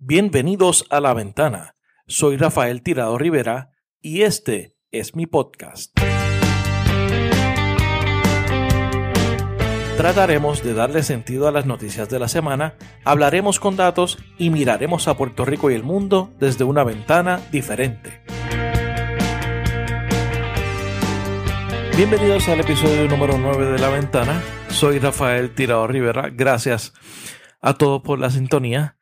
Bienvenidos a La Ventana. Soy Rafael Tirado Rivera y este es mi podcast. Trataremos de darle sentido a las noticias de la semana, hablaremos con datos y miraremos a Puerto Rico y el mundo desde una ventana diferente. Bienvenidos al episodio número 9 de La Ventana. Soy Rafael Tirado Rivera. Gracias a todos por la sintonía.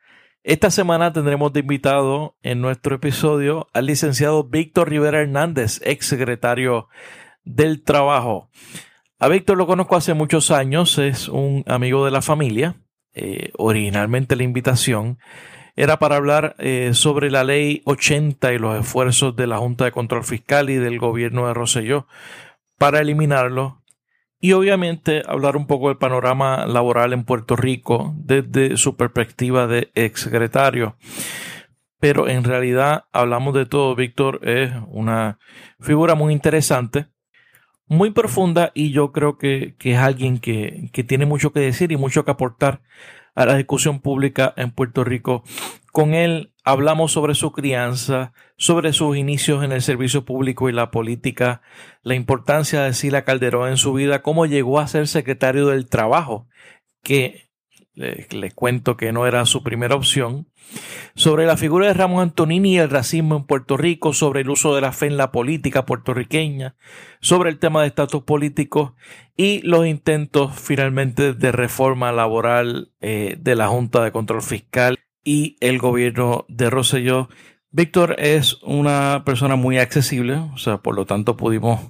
Esta semana tendremos de invitado en nuestro episodio al licenciado Víctor Rivera Hernández, ex secretario del Trabajo. A Víctor lo conozco hace muchos años, es un amigo de la familia. Eh, originalmente la invitación era para hablar eh, sobre la ley 80 y los esfuerzos de la Junta de Control Fiscal y del gobierno de Rosselló para eliminarlo y obviamente hablar un poco del panorama laboral en Puerto Rico desde su perspectiva de exsecretario. Pero en realidad hablamos de todo. Víctor es una figura muy interesante, muy profunda y yo creo que, es alguien que, que tiene mucho que decir y mucho que aportar a la discusión pública en Puerto Rico. Con él hablamos sobre su crianza, sobre sus inicios en el servicio público y la política, la importancia de Sila Calderón en su vida, cómo llegó a ser secretario del Trabajo, que les, cuento que no era su primera opción, sobre la figura de Ramón Antonini y el racismo en Puerto Rico, sobre el uso de la fe en la política puertorriqueña, sobre el tema de estatus políticos y los intentos finalmente de reforma laboral eh, de la Junta de Control Fiscal y el gobierno de Rosselló Víctor es una persona muy accesible, o sea, por lo tanto pudimos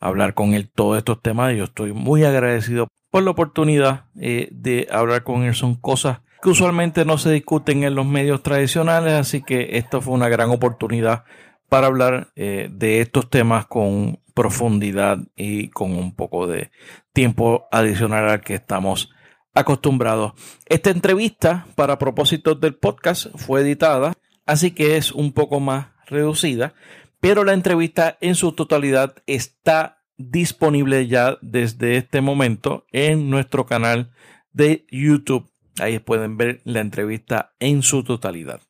hablar con él todos estos temas yo estoy muy agradecido por la oportunidad eh, de hablar con él. Son cosas que usualmente no se discuten en los medios tradicionales, así que esto fue una gran oportunidad para hablar eh, de estos temas con profundidad y con un poco de tiempo adicional al que estamos acostumbrados. Esta entrevista, para propósitos del podcast, fue editada así que es un poco más reducida, pero la entrevista en su totalidad está disponible ya desde este momento en nuestro canal de YouTube. Ahí pueden ver la entrevista en su totalidad.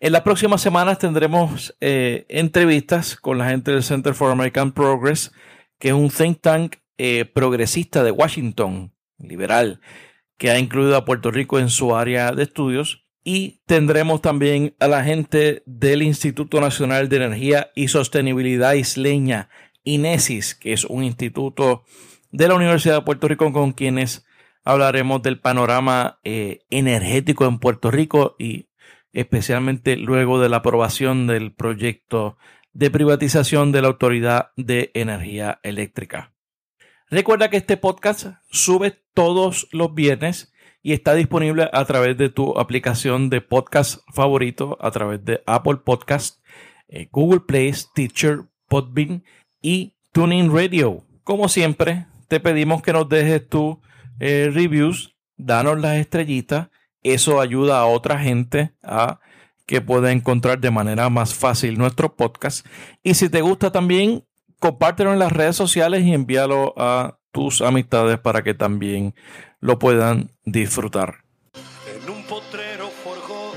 En las próximas semanas tendremos eh, entrevistas con la gente del Center for American Progress, que es un think tank eh, progresista de Washington, liberal, que ha incluido a Puerto Rico en su área de estudios y tendremos también a la gente del Instituto Nacional de Energía y Sostenibilidad Isleña, INESIS, que es un instituto de la Universidad de Puerto Rico con quienes hablaremos del panorama eh, energético en Puerto Rico y especialmente luego de la aprobación del proyecto de privatización de la Autoridad de Energía Eléctrica. Recuerda que este podcast sube todos los viernes y está disponible a través de tu aplicación de podcast favorito, a través de Apple Podcast, eh, Google Play, Stitcher, Podbean y Tuning Radio. Como siempre, te pedimos que nos dejes tus eh, reviews, danos las estrellitas, eso ayuda a otra gente a que pueda encontrar de manera más fácil nuestro podcast. Y si te gusta también, compártelo en las redes sociales y envíalo a tus amistades para que también lo puedan disfrutar. En un potrero forjó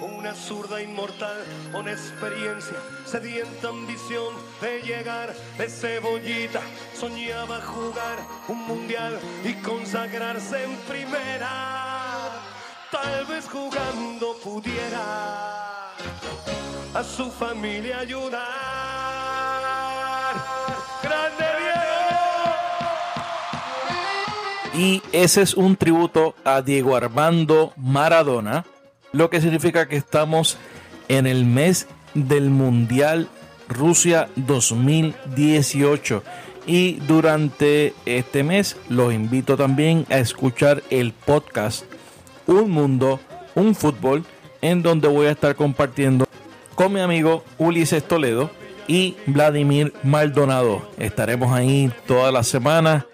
una zurda inmortal, una experiencia, sedienta ambición de llegar de cebollita. Soñaba jugar un mundial y consagrarse en primera. Tal vez jugando pudiera a su familia ayudar. Grande Y ese es un tributo a Diego Armando Maradona, lo que significa que estamos en el mes del Mundial Rusia 2018. Y durante este mes los invito también a escuchar el podcast Un Mundo, un Fútbol, en donde voy a estar compartiendo con mi amigo Ulises Toledo y Vladimir Maldonado. Estaremos ahí todas las semanas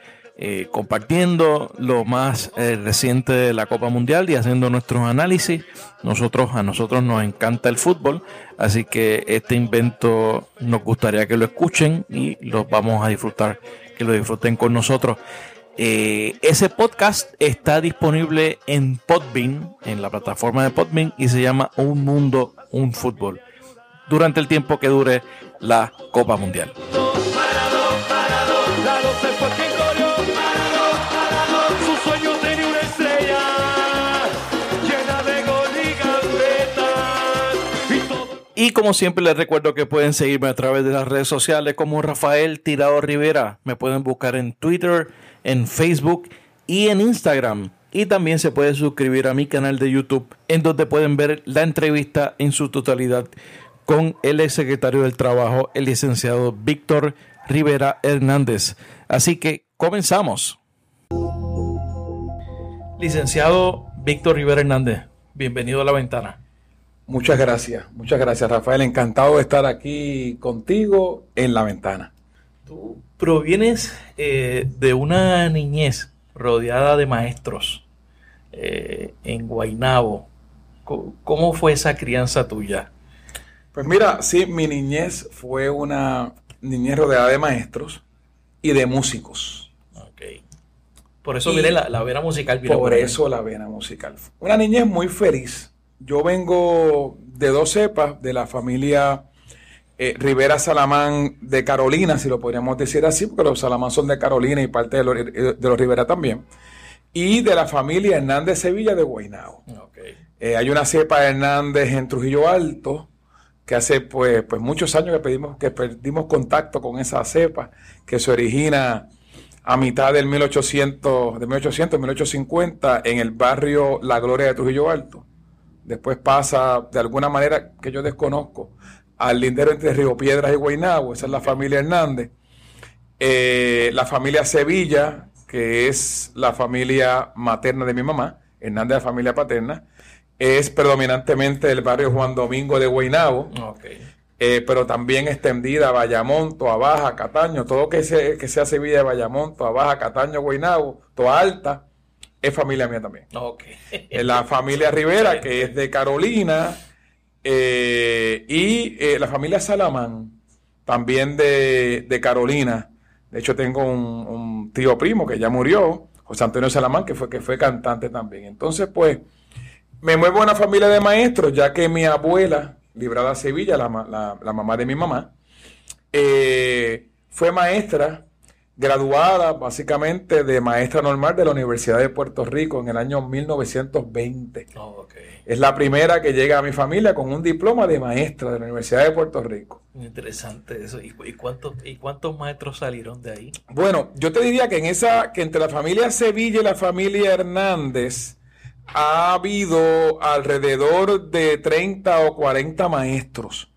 eh, compartiendo lo más eh, reciente de la Copa Mundial y haciendo nuestros análisis. Nosotros, a nosotros nos encanta el fútbol, así que este invento nos gustaría que lo escuchen y los vamos a disfrutar, que lo disfruten con nosotros. Eh, ese podcast está disponible en Podbean, en la plataforma de Podbean, y se llama Un Mundo, un Fútbol, durante el tiempo que dure la Copa Mundial. Y como siempre les recuerdo que pueden seguirme a través de las redes sociales como Rafael Tirado Rivera. Me pueden buscar en Twitter, en Facebook y en Instagram. Y también se puede suscribir a mi canal de YouTube en donde pueden ver la entrevista en su totalidad con el ex secretario del Trabajo, el licenciado Víctor Rivera Hernández. Así que comenzamos. Licenciado Víctor Rivera Hernández, bienvenido a la ventana. Muchas gracias, muchas gracias Rafael. Encantado de estar aquí contigo en la ventana. Tú provienes eh, de una niñez rodeada de maestros eh, en Guainabo. ¿Cómo fue esa crianza tuya? Pues mira, sí, mi niñez fue una niñez rodeada de maestros y de músicos. Ok. Por eso viene la, la, vena musical. Por, por eso la vena musical. Una niñez muy feliz yo vengo de dos cepas de la familia eh, Rivera Salamán de Carolina, si lo podríamos decir así, porque los Salamán son de Carolina y parte de los, de los Rivera también. Y de la familia Hernández Sevilla de Guaynao. Eh, hay una cepa Hernández en Trujillo Alto, que hace pues, pues muchos años que, pedimos, que perdimos contacto con esa cepa, que se origina a mitad del 1800, de 1800, 1850, en el barrio La Gloria de Trujillo Alto después pasa de alguna manera que yo desconozco al lindero entre Río Piedras y Guaynabo, esa es la familia Hernández. Eh, la familia Sevilla, que es la familia materna de mi mamá, Hernández la familia paterna, es predominantemente el barrio Juan Domingo de Guaynabo, eh, pero también extendida a Bayamonto, a Baja, Cataño, todo que sea, que sea Sevilla de Bayamonto, a Baja, Cataño, Guaynabo, toda alta, es familia mía también. La familia Rivera, que es de Carolina, eh, y eh, la familia Salamán, también de, Carolina. De hecho, tengo un, tío primo que ya murió, José Antonio Salamán, que fue, que fue cantante también. Entonces, pues, me muevo a una familia de maestros, ya que mi abuela, Librada Sevilla, la, mamá de mi mamá, eh, fue maestra graduada básicamente de maestra normal de la Universidad de Puerto Rico en el año 1920. Es la primera que llega a mi familia con un diploma de maestra de la Universidad de Puerto Rico. Interesante eso. ¿Y, cuántos, ¿Y cuántos maestros salieron de ahí? Bueno, yo te diría que en esa, que entre la familia Sevilla y la familia Hernández ha habido alrededor de 30 o 40 maestros.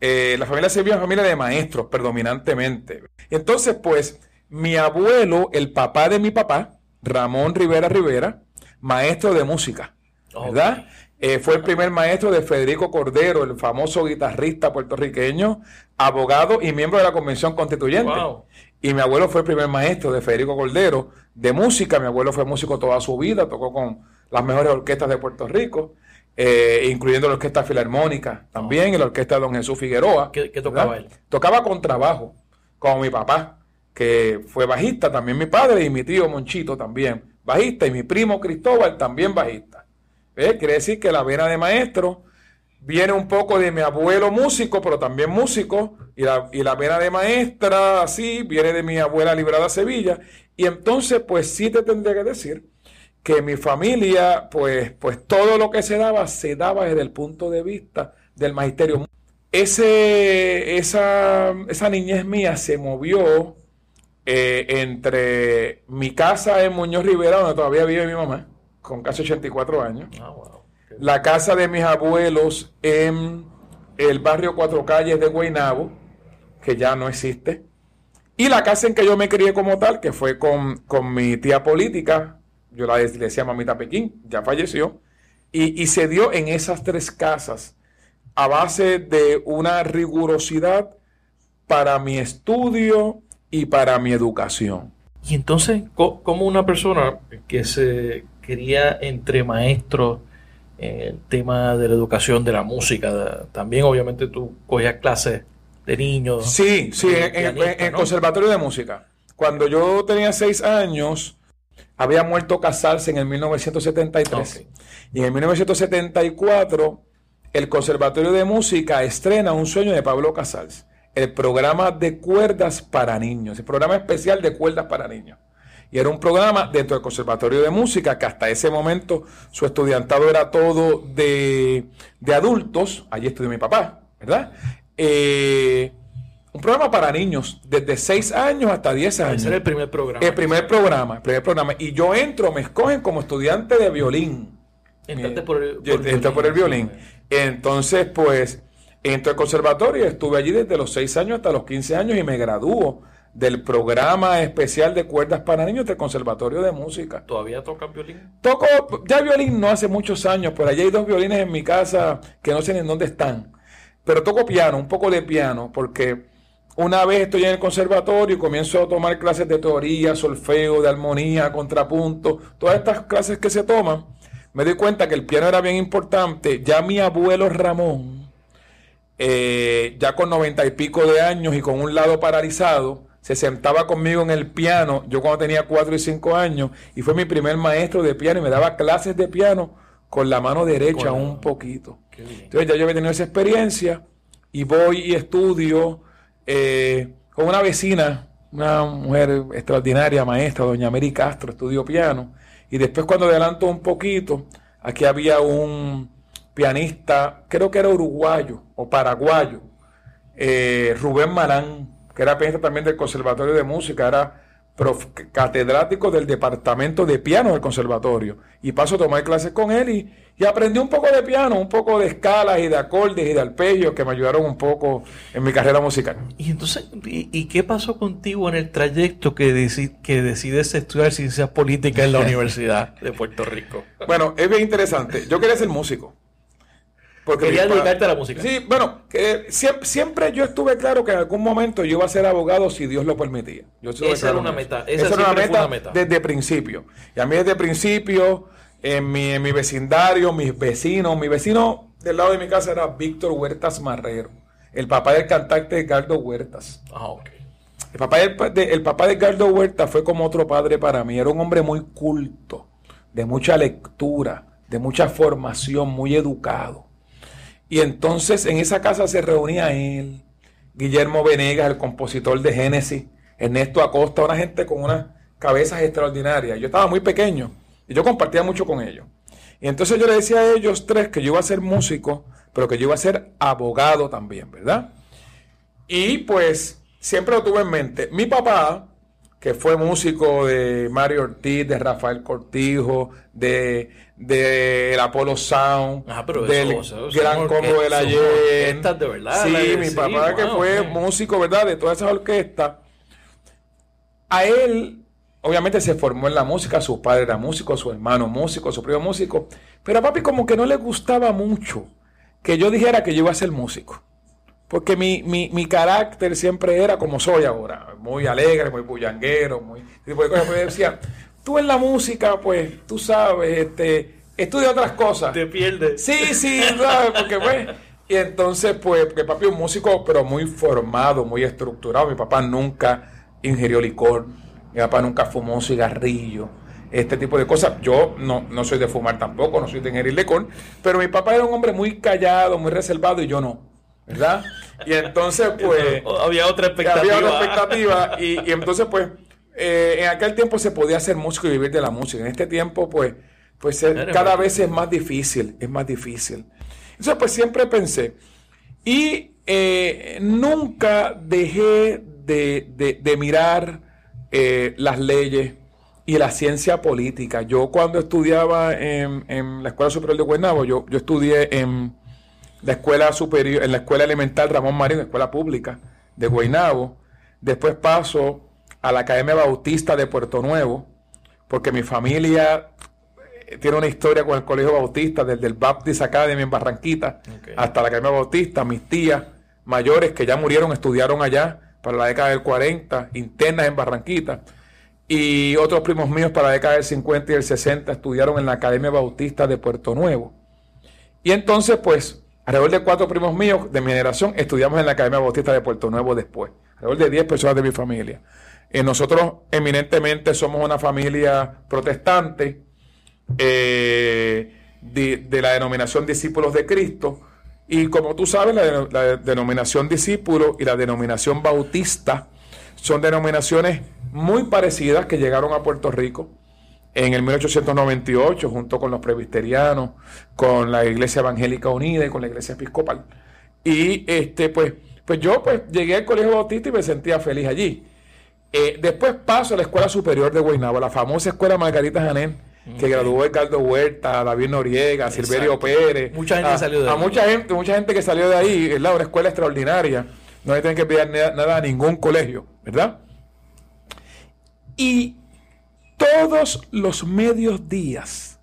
Eh, la familia Sevilla es una familia de maestros predominantemente. Entonces, pues, mi abuelo, el papá de mi papá, Ramón Rivera Rivera, maestro de música, ¿verdad? Eh, fue el primer maestro de Federico Cordero, el famoso guitarrista puertorriqueño, abogado y miembro de la Convención Constituyente. Y mi abuelo fue el primer maestro de Federico Cordero de música. Mi abuelo fue músico toda su vida, tocó con las mejores orquestas de Puerto Rico, eh, incluyendo la Orquesta Filarmónica también, y la Orquesta de Don Jesús Figueroa. ¿Qué, qué tocaba él? Tocaba con trabajo, como mi papá que fue bajista, también mi padre y mi tío Monchito también bajista y mi primo Cristóbal también bajista. Quiere decir que la vena de maestro viene un poco de mi abuelo músico, pero también músico, y la, y la vena de maestra, así, viene de mi abuela Librada Sevilla. Y entonces, pues sí te tendría que decir que mi familia, pues, pues todo lo que se daba, se daba desde el punto de vista del magisterio. Ese, esa, esa niñez mía se movió eh, entre mi casa en Muñoz Rivera, donde todavía vive mi mamá, con casi 84 años, ah, la casa de mis abuelos en el barrio Cuatro Calles de Guaynabo, que ya no existe, y la casa en que yo me crié como tal, que fue con, mi tía política, yo la decía mamita Pekín, ya falleció, y, y se dio en esas tres casas a base de una rigurosidad para mi estudio, y para mi educación. Y entonces, ¿cómo una persona que se quería entre maestros en el tema de la educación, de la música, también obviamente tú cogías clases de niños? Sí, sí, en, el conservatorio de música. Cuando yo tenía seis años, Había muerto Casals en el 1973. Ok. Y en el 1974, el Conservatorio de Música estrena Un sueño de Pablo Casals, el programa de cuerdas para niños, el programa especial de cuerdas para niños. Y era un programa dentro del Conservatorio de Música que hasta ese momento su estudiantado era todo de, de adultos. Allí estudió mi papá, ¿verdad? Eh, un programa para niños, desde 6 años hasta 10 años. Ese era el primer programa. El primer programa, el primer programa. Y yo entro, me escogen como estudiante de violín. Entraste por el, por el violín. Entonces, pues, entro al conservatorio, estuve allí desde los 6 años hasta los 15 años y me gradúo del programa especial de cuerdas para niños del Conservatorio de Música. ¿Todavía tocas violín? Toco ya violín no hace muchos años, pero allí hay dos violines en mi casa que no sé ni en dónde están. Pero toco piano, un poco de piano, porque una vez estoy en el conservatorio y comienzo a tomar clases de teoría, solfeo, de armonía, contrapunto, todas estas clases que se toman, me doy cuenta que el piano era bien importante. Ya mi abuelo Ramón, eh, ya con noventa y pico de años y con un lado paralizado, se sentaba conmigo en el piano, yo cuando tenía cuatro y cinco años, y fue mi primer maestro de piano y me daba clases de piano con la mano derecha un poquito. Entonces ya yo había tenido esa experiencia y voy y estudio eh, con una vecina, una mujer extraordinaria, maestra, doña Mary Castro, estudio piano. Y después cuando adelanto un poquito, aquí había un pianista, creo que era uruguayo o paraguayo, eh, Rubén Marán, que era pianista también del Conservatorio de Música, era prof- catedrático del departamento de piano del conservatorio. Y paso a tomar clases con él y, y aprendí un poco de piano, un poco de escalas y de acordes y de arpegios que me ayudaron un poco en mi carrera musical. Y entonces, ¿y, y qué pasó contigo en el trayecto que, deci- que decides estudiar ciencias políticas en la Universidad de Puerto Rico? Bueno, es bien interesante. Yo quería ser músico. Porque pa- dedicarte a la música. Sí, bueno, que siempre, siempre yo estuve claro que en algún momento yo iba a ser abogado si Dios lo permitía. Yo Esa claro era una meta, esa Esa era una meta, una meta. desde principio. Y a mí desde principio, en mi, en mi vecindario, mis vecinos, mi vecino del lado de mi casa era Víctor Huertas Marrero, el papá del cantante Edgardo Huertas. Ah, ok. El papá, de, el papá de Edgardo Huerta fue como otro padre para mí. Era un hombre muy culto, de mucha lectura, de mucha formación, muy educado. Y entonces en esa casa se reunía él, Guillermo Venegas, el compositor de Génesis, Ernesto Acosta, una gente con unas cabezas extraordinarias. Yo estaba muy pequeño y yo compartía mucho con ellos. Y entonces yo le decía a ellos tres que yo iba a ser músico, pero que yo iba a ser abogado también, ¿verdad? Y pues siempre lo tuve en mente. Mi papá, que fue músico de Mario Ortiz, de Rafael Cortijo, de, de el Apollo Sound, Ah, pero del eso- eso son Gran Combo de la Yen. orquestas de verdad, Sí, de- mi sí, papá que fue músico, ¿verdad? De todas esas orquestas. A él, obviamente, se formó en la música. Su padre era músico, su hermano músico, su primo músico. Pero a papi como que no le gustaba mucho que yo dijera que yo iba a ser músico. Porque mi, mi, mi carácter siempre era como soy ahora, muy alegre, muy bullanguero, muy tipo de cosas. Pues decía, tú en la música, pues, tú sabes, este, estudia otras cosas. Te pierdes. Sí, sí, ¿sabes? Porque pues. Y entonces, pues, porque papi es un músico, pero muy formado, muy estructurado. Mi papá nunca ingirió licor. Mi papá nunca fumó un cigarrillo. Este tipo de cosas. Yo no, no soy de fumar tampoco, no soy de ingerir licor. Pero mi papá era un hombre muy callado, muy reservado y yo no. ¿Verdad? Y entonces, pues. Había otra expectativa. Había otra expectativa y, y entonces pues eh, en aquel tiempo se podía ser músico y vivir de la música. En este tiempo pues, pues cada vez es más difícil, es más difícil. Entonces pues siempre pensé y eh, nunca dejé de, de- de mirar eh, las leyes y la ciencia política. Yo cuando estudiaba en, en la Escuela Superior de Guaynabo, yo, yo estudié en la escuela superior, en la escuela elemental Ramón Marín, escuela pública de Guaynabo. Después paso a la Academia Bautista de Puerto Nuevo, porque mi familia eh, tiene una historia con el Colegio Bautista, desde el Baptist Academy en Barranquita hasta la Academia Bautista. Mis tías mayores que ya murieron estudiaron allá para la década del 40, internas en Barranquita. Y otros primos míos para la década del 50 y el 60 estudiaron en la Academia Bautista de Puerto Nuevo. Y entonces, pues, alrededor de cuatro primos míos de mi generación estudiamos en la Academia Bautista de Puerto Nuevo después. Alrededor de 10 personas de mi familia. Eh, nosotros eminentemente somos una familia protestante eh, de, la denominación discípulos de Cristo. Y como tú sabes, la, la denominación discípulo y la denominación bautista son denominaciones muy parecidas que llegaron a Puerto Rico en el 1898 junto con los presbiterianos, con la Iglesia Evangélica Unida y con la Iglesia Episcopal. Y este, pues, pues yo pues llegué al Colegio Bautista y me sentía feliz allí. Eh, después paso a la Escuela Superior de Guaynabo, la famosa Escuela Margarita Janén, que graduó Edgardo Huerta, David Noriega, Silverio Exacto. Pérez. Mucha gente a- salió de a ahí. mucha gente, mucha gente que salió de ahí, ¿verdad? Una escuela extraordinaria. No le tienen que pedir nada, nada a ningún colegio, ¿verdad? Y todos los medios días,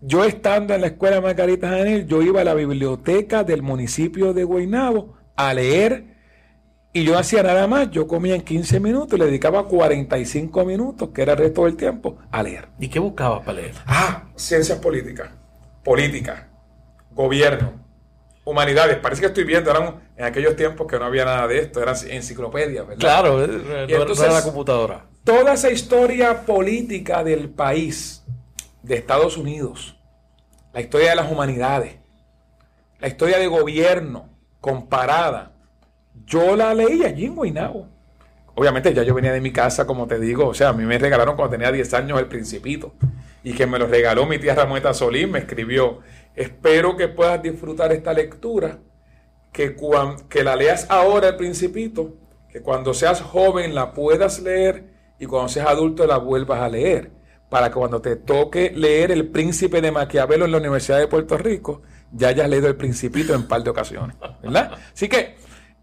yo estando en la escuela Margarita Janel, yo iba a la biblioteca del municipio de Guaynabo a leer y yo no hacía nada más. Yo comía en 15 minutos y le dedicaba 45 minutos, que era el resto del tiempo, a leer. ¿Y qué buscabas para leer? Ah, ciencias políticas, política, gobierno, humanidades. Parece que estoy viendo, eran en aquellos tiempos que no había nada de esto, eran enciclopedias, ¿verdad? Claro, eh, no, Y no entonces- era la computadora. Toda esa historia política del país, de Estados Unidos, la historia de las humanidades, la historia de gobierno comparada, yo la leí allí en Guaynabo. Obviamente ya yo venía de mi casa, como te digo, o sea, a mí me regalaron cuando tenía 10 años el Principito y que me lo regaló mi tía Ramueta Solís, me escribió, espero que puedas disfrutar esta lectura, que, que la leas ahora el Principito, que cuando seas joven la puedas leer y cuando seas adulto la vuelvas a leer, para que cuando te toque leer El Príncipe de Maquiavelo en la Universidad de Puerto Rico, ya hayas leído El Principito en par de ocasiones, ¿verdad? Así que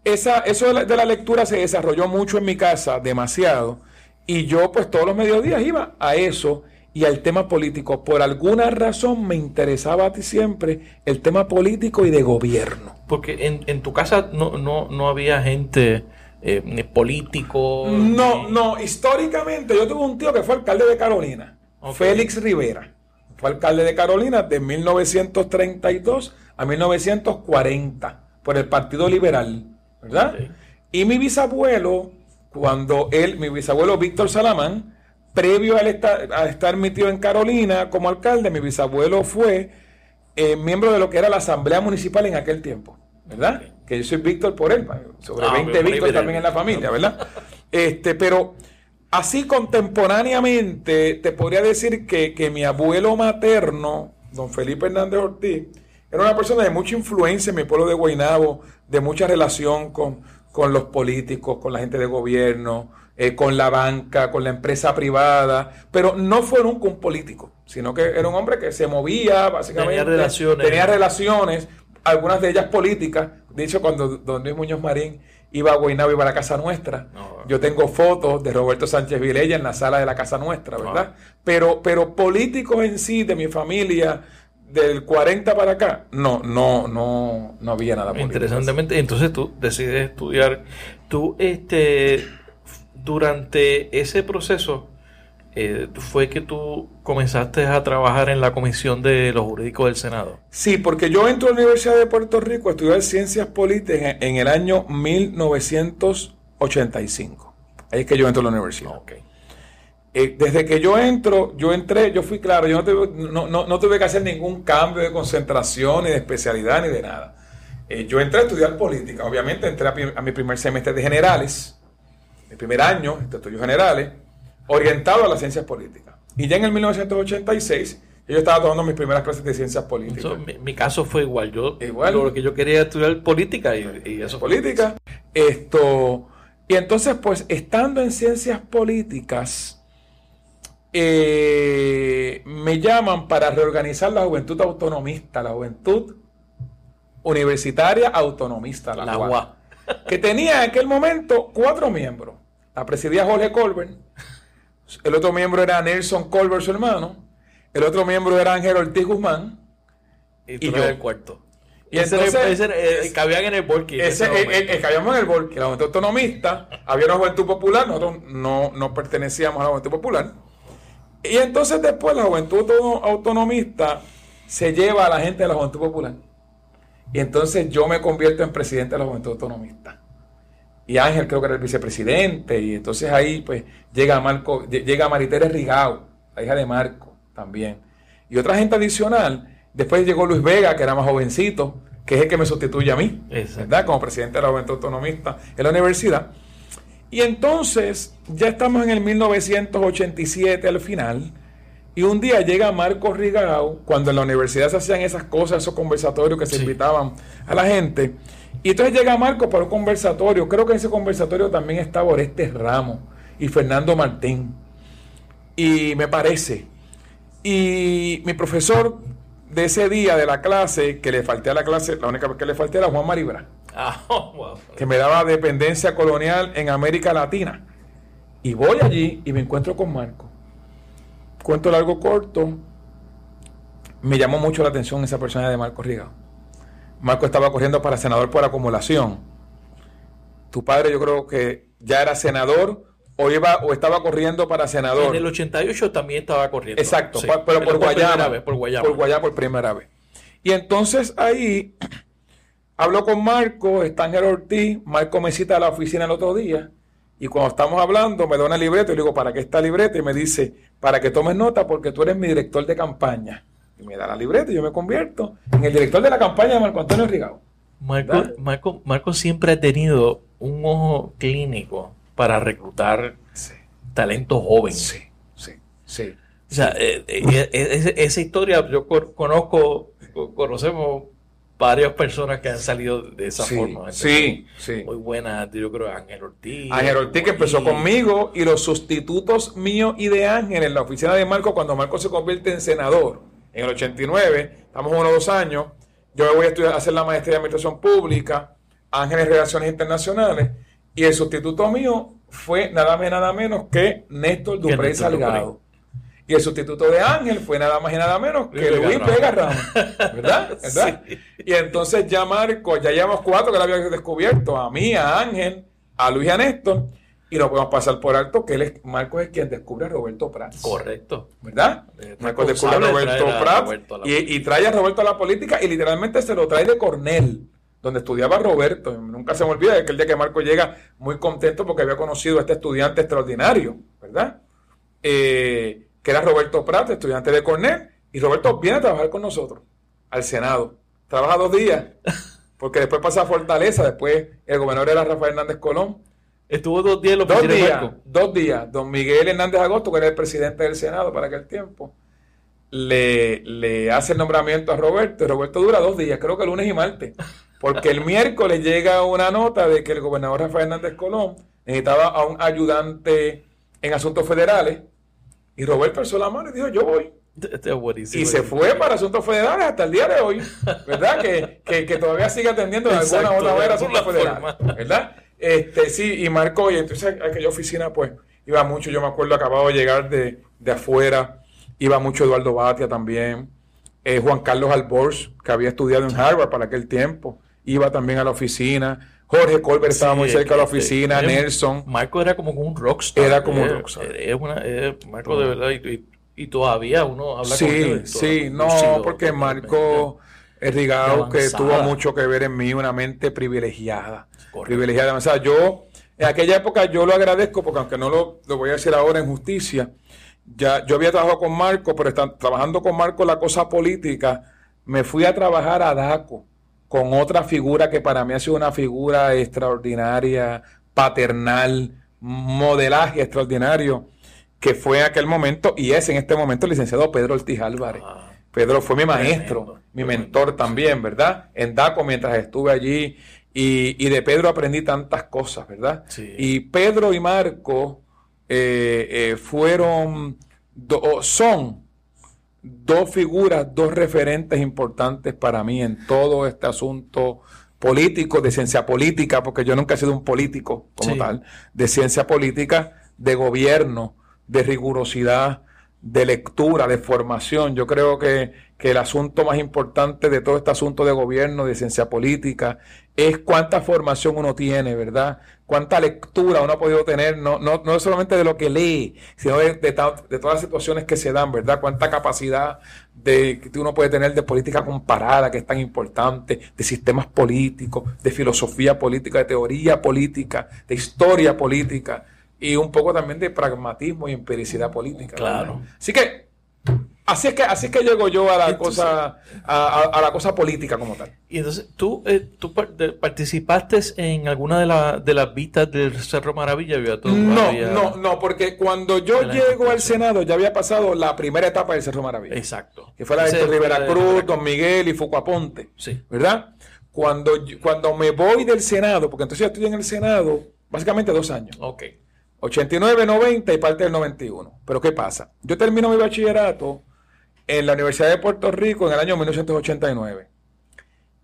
esa, eso de la, de la lectura se desarrolló mucho en mi casa, demasiado, y yo pues todos los mediodías iba a eso y al tema político. Por alguna razón me interesaba a ti siempre el tema político y de gobierno. Porque en, en tu casa no, no, no había gente eh, ni político. No, no, históricamente yo tuve un tío que fue alcalde de Carolina. Félix Rivera. Fue alcalde de Carolina de 1932 a 1940 por el Partido Liberal, ¿verdad? Y mi bisabuelo, cuando él, mi bisabuelo Víctor Salamán, previo a él estar, a estar mi tío en Carolina como alcalde, mi bisabuelo fue eh, miembro de lo que era la Asamblea Municipal en aquel tiempo, ¿verdad? Que yo soy Víctor por él, sobre Ah, 20 por ahí Víctor también en la familia, ¿verdad? Este, pero así contemporáneamente te podría decir que, que mi abuelo materno, don Felipe Hernández Ortiz, era una persona de mucha influencia en mi pueblo de Guaynabo, de mucha relación con, con los políticos, con la gente de gobierno, eh, con la banca, con la empresa privada, pero no fue nunca un político, sino que era un hombre que se movía básicamente. Tenía relaciones. Tenía relaciones, algunas de ellas políticas. De hecho, cuando don Luis Muñoz Marín iba a Guaynabo, iba a la casa nuestra. No. Yo tengo fotos de Roberto Sánchez Vilella en la sala de la casa nuestra, ¿verdad? Pero, pero políticos en sí, de mi familia, del 40 para acá, no, no, no, no había nada político. Interesantemente, entonces tú decides estudiar. Tú, este, durante ese proceso, eh, fue que tú comenzaste a trabajar en la comisión de los jurídicos del Senado. Sí, porque yo entro a la Universidad de Puerto Rico a estudiar ciencias políticas en, el año 1985. Ahí es que yo entro a la universidad. Eh, desde que yo entro, yo entré, yo fui claro, yo no tuve, no, no- no tuve que hacer ningún cambio de concentración, ni de especialidad, ni de nada. Eh, yo entré a estudiar política, obviamente entré a, a mi primer semestre de generales, mi primer año de estudios generales, orientado a las ciencias políticas. Y ya en el 1986, yo estaba tomando mis primeras clases de ciencias políticas. Eso, mi, mi caso fue igual. Yo, Igual. Lo que yo quería estudiar política y, y eso fue. política. Esto, y entonces, pues, estando en ciencias políticas, eh, me llaman para reorganizar la juventud autonomista, la juventud universitaria autonomista, la, La UA. que tenía en aquel momento cuatro miembros. La presidía Jorge Colbert, el otro miembro era Nelson Colbert, su hermano, el otro miembro era Ángel Ortiz Guzmán, Y tú Y eras yo. el cuarto. Y ese era- entonces- ese era- eh, cabían en el en Ese, el, el- el que habíamos en el Volque, la Juventud Autonomista, había una Juventud Popular, nosotros no, no pertenecíamos a la Juventud Popular. Y entonces después la Juventud Auto- Autonomista se lleva a la gente de la Juventud Popular. Y entonces yo me convierto en presidente de la Juventud Autonomista. Y Ángel creo que era el vicepresidente, y entonces ahí pues llega Marco, llega Maritere Rigao, la hija de Marco también. Y otra gente adicional, después llegó Luis Vega, que era más jovencito, que es el que me sustituye a mí, ¿verdad? Como presidente de la Juventud Autonomista en la universidad. Y entonces ya estamos en el 1987 al final, y un día llega Marco Rigao, cuando en la universidad se hacían esas cosas, esos conversatorios que se invitaban a la gente. Y entonces llega Marco para un conversatorio. Creo que en ese conversatorio también estaba Oreste Ramos y Fernando Martín. Y me parece. Y mi profesor de ese día de la clase, que le falté a la clase, la única vez que le falté era Juan Maribra. Ah, que me daba dependencia colonial en América Latina. Y voy allí y me encuentro con Marco. Cuento largo corto, me llamó mucho la atención esa persona de Marco Rigao. Marco estaba corriendo para senador por acumulación. Tu padre yo creo que ya era senador o iba o estaba corriendo para senador. En el 88 también estaba corriendo. Exacto, pero, por, Guayama, por Guayama. Por Guayama por primera vez. Y entonces ahí hablo con Marco, está Ángel Ortiz, Marco me cita a la oficina el otro día y cuando estamos hablando, me da una libreta y le digo, ¿para qué está libreta? Y me dice, para que tomes nota porque tú eres mi director de campaña. Y me da la libreta y yo me convierto en el director de la campaña de Marco Antonio Rigao. Marco, Marco, siempre ha tenido un ojo clínico para reclutar talento joven. Sí, sí, sí. O sea, eh, eh, eh, esa historia yo conozco, conocemos varias personas que han salido de esa forma. Sí, sí. Muy buena, yo creo, Ángel Ortiz. Ángel Ortiz que empezó conmigo y los sustitutos míos y de Ángel en la oficina de Marco cuando Marco se convierte en senador en el 89, estamos uno o dos años, yo voy a estudiar, hacer la maestría de Administración Pública, Ángel en Relaciones Internacionales, y el sustituto mío fue nada más y nada menos que Néstor Dupré Salgado. Y el sustituto de Ángel fue nada más y nada menos que Luis Vega Ramos. ¿Verdad? ¿Verdad? Y entonces ya Marco, ya llevamos cuatro que lo había descubierto, a mí, a Ángel, a Luis y a Néstor, y no podemos pasar por alto que él es, Marco es quien descubre a Roberto Prats. Correcto. ¿Verdad? Marco descubre a Roberto Prats y, y, trae a Roberto a la política y literalmente se lo trae de Cornell, donde estudiaba Roberto. Nunca se me olvida de aquel día que Marco llega muy contento porque había conocido a este estudiante extraordinario, ¿verdad? Eh, que era Roberto Prat, estudiante de Cornell, y Roberto viene a trabajar con nosotros al Senado. Trabaja dos días, porque después pasa a Fortaleza, después el gobernador era Rafael Hernández Colón. Estuvo dos días en los dos días, dos días. Don Miguel Hernández Agosto, que era el presidente del Senado para aquel tiempo, le, le hace el nombramiento a Roberto, y Roberto dura dos días, creo que lunes y martes, porque el miércoles llega una nota de que el gobernador Rafael Hernández Colón necesitaba a un ayudante en asuntos federales y Roberto alzó la mano y dijo, yo voy. Este y se fue para asuntos federales hasta el día de hoy, ¿verdad? que, todavía sigue atendiendo de alguna otra manera asuntos federales, ¿verdad? Este, sí, y Marco, y entonces aquella oficina, pues, iba mucho, yo me acuerdo, acababa de llegar de, afuera, iba mucho Eduardo Batia también, eh, Juan Carlos Alborz, que había estudiado en Harvard para aquel tiempo, iba también a la oficina, Jorge Colbert estaba muy cerca de la oficina, Nelson. Marco era como un rockstar. Era como un rockstar. Es una, Marco de verdad, y, todavía uno habla con él. Sí, sí, no, porque Marco Rigao, que tuvo mucho que ver en mí, una mente privilegiada. Privilegiada. O sea, yo, en aquella época yo lo agradezco, porque aunque no lo, lo voy a decir ahora en justicia, ya yo había trabajado con Marco, pero están, trabajando con Marco la cosa política, me fui a trabajar a DACO con otra figura que para mí ha sido una figura extraordinaria, paternal, modelaje extraordinario, que fue en aquel momento y es en este momento el licenciado Pedro Ortiz Álvarez. Ah, Pedro fue mi maestro, mi mentor también, ¿verdad? En DACO mientras estuve allí y, de Pedro aprendí tantas cosas, ¿verdad? Y Pedro y Marco eh, eh, fueron, son dos figuras, dos referentes importantes para mí en todo este asunto político, de ciencia política, porque yo nunca he sido un político como tal, de ciencia política, de gobierno, de rigurosidad, de lectura, de formación. Yo creo que, que el asunto más importante de todo este asunto de gobierno, de ciencia política, es cuánta formación uno tiene, ¿verdad? Cuánta lectura uno ha podido tener, no, no, no solamente de lo que lee, sino de, de, todas las situaciones que se dan, ¿verdad? Cuánta capacidad de, que uno puede tener de política comparada, que es tan importante, de sistemas políticos, de filosofía política, de teoría política, de historia política y un poco también de pragmatismo y empiricidad política. Claro. Así que Así es que, así es que llego yo a la cosa, a, la cosa política como tal. Y entonces, ¿tú, eh, tú participaste en alguna de, de las vistas del Cerro Maravilla? no, no, no, porque cuando yo llego al Senado ya había pasado la primera etapa del Cerro Maravilla. Exacto. Que fue la de Rivera Cruz, Don Miguel y Fucuaponte. Sí. ¿Verdad? Cuando, cuando me voy del Senado, porque entonces yo estoy en el Senado básicamente dos años. Ok. 89, 90 y parte del 91. Pero ¿qué pasa? Yo termino mi bachillerato en la Universidad de Puerto Rico en el año 1989.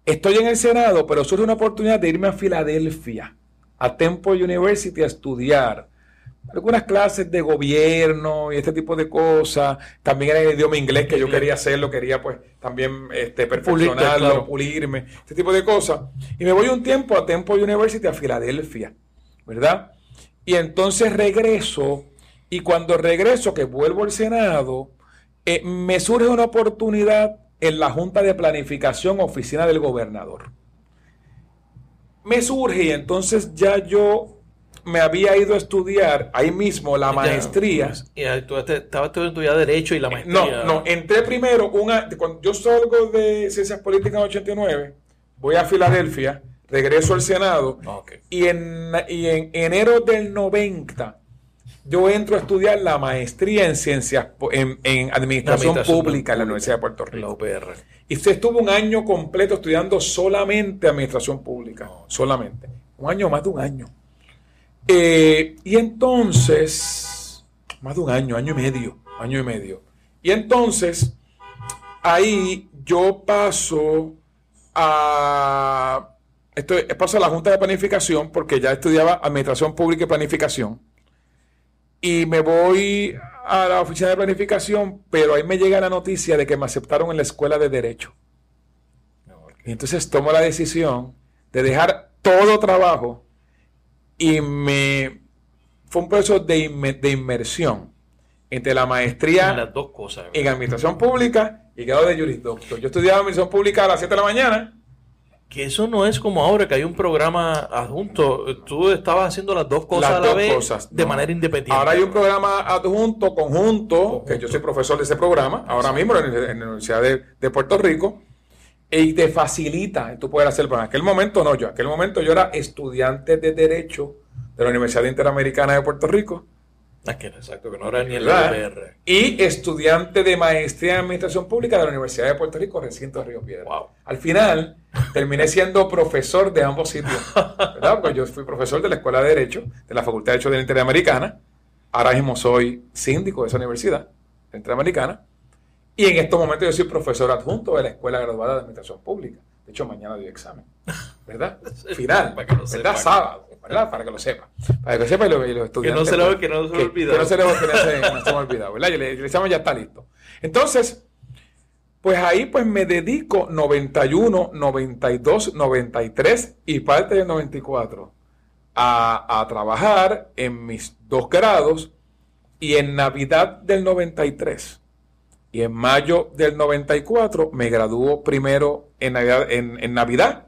Estoy en el Senado, pero surge una oportunidad de irme a Filadelfia, a Temple University, a estudiar algunas clases de gobierno y este tipo de cosas. También era el idioma inglés que yo quería hacerlo, quería pues también este, perfeccionarlo, pulirme, este tipo de cosas. Y me voy un tiempo a Temple University, a Filadelfia, ¿verdad? Y entonces regreso, y cuando regreso, que vuelvo al Senado, eh, me surge una oportunidad en la Junta de Planificación Oficina del Gobernador. Me surge y entonces ya yo me había ido a estudiar ahí mismo la maestría. Pues, y tú estabas estudiando ya Derecho y la maestría. No, no, entré primero, una, cuando yo salgo de Ciencias Políticas en 89, voy a Filadelfia, regreso al Senado, y, en, y en enero del 90 yo entro a estudiar la maestría en ciencias, en, administración, pública en la Universidad de Puerto Rico. La UPR. Y usted estuvo un año completo estudiando solamente administración pública. Solamente. Un año, más de un año. Eh, y entonces, más de un año, año y medio, año y medio. Y entonces, ahí yo paso a, esto, paso a la Junta de Planificación porque ya estudiaba Administración Pública y Planificación y me voy a la oficina de planificación, pero ahí me llega la noticia de que me aceptaron en la escuela de derecho. Y entonces tomo la decisión de dejar todo trabajo y me fue un proceso de, de inmersión entre la maestría en las dos cosas, en administración pública y grado de jurisdoctor. Yo estudiaba administración pública a las 7 de la mañana que eso no es como ahora, que hay un programa adjunto. Tú estabas haciendo las dos cosas a la vez de manera independiente. Ahora hay un programa adjunto, conjunto, que yo soy profesor de ese programa, ahora mismo en, la Universidad de, Puerto Rico, y te facilita, tú puedes hacerlo. En aquel momento no, yo, en aquel momento yo era estudiante de Derecho de la Universidad Interamericana de Puerto Rico exacto, que no era ni el UPR. Y estudiante de maestría en Administración Pública de la Universidad de Puerto Rico, recinto de Río Piedra. Al final, terminé siendo profesor de ambos sitios, ¿verdad? Porque yo fui profesor de la Escuela de Derecho, de la Facultad de Derecho de la Interamericana. Ahora mismo soy síndico de esa universidad, Interamericana. Y en estos momentos yo soy profesor adjunto de la Escuela Graduada de Administración Pública. De hecho, mañana doy examen. ¿Verdad? Final. ¿Verdad? Sábado. ¿Verdad? Para que lo sepa. Para que lo sepa y, los, estudiantes. Que no se lo, que no se lo olvidado. Que no se lo que no se, no se me olvidado, ¿verdad? Y el examen ya está listo. Entonces, pues ahí pues me dedico 91, 92, 93 y parte del 94 a, a trabajar en mis dos grados y en Navidad del 93 y en mayo del 94 me graduó primero en Navidad, en, en Navidad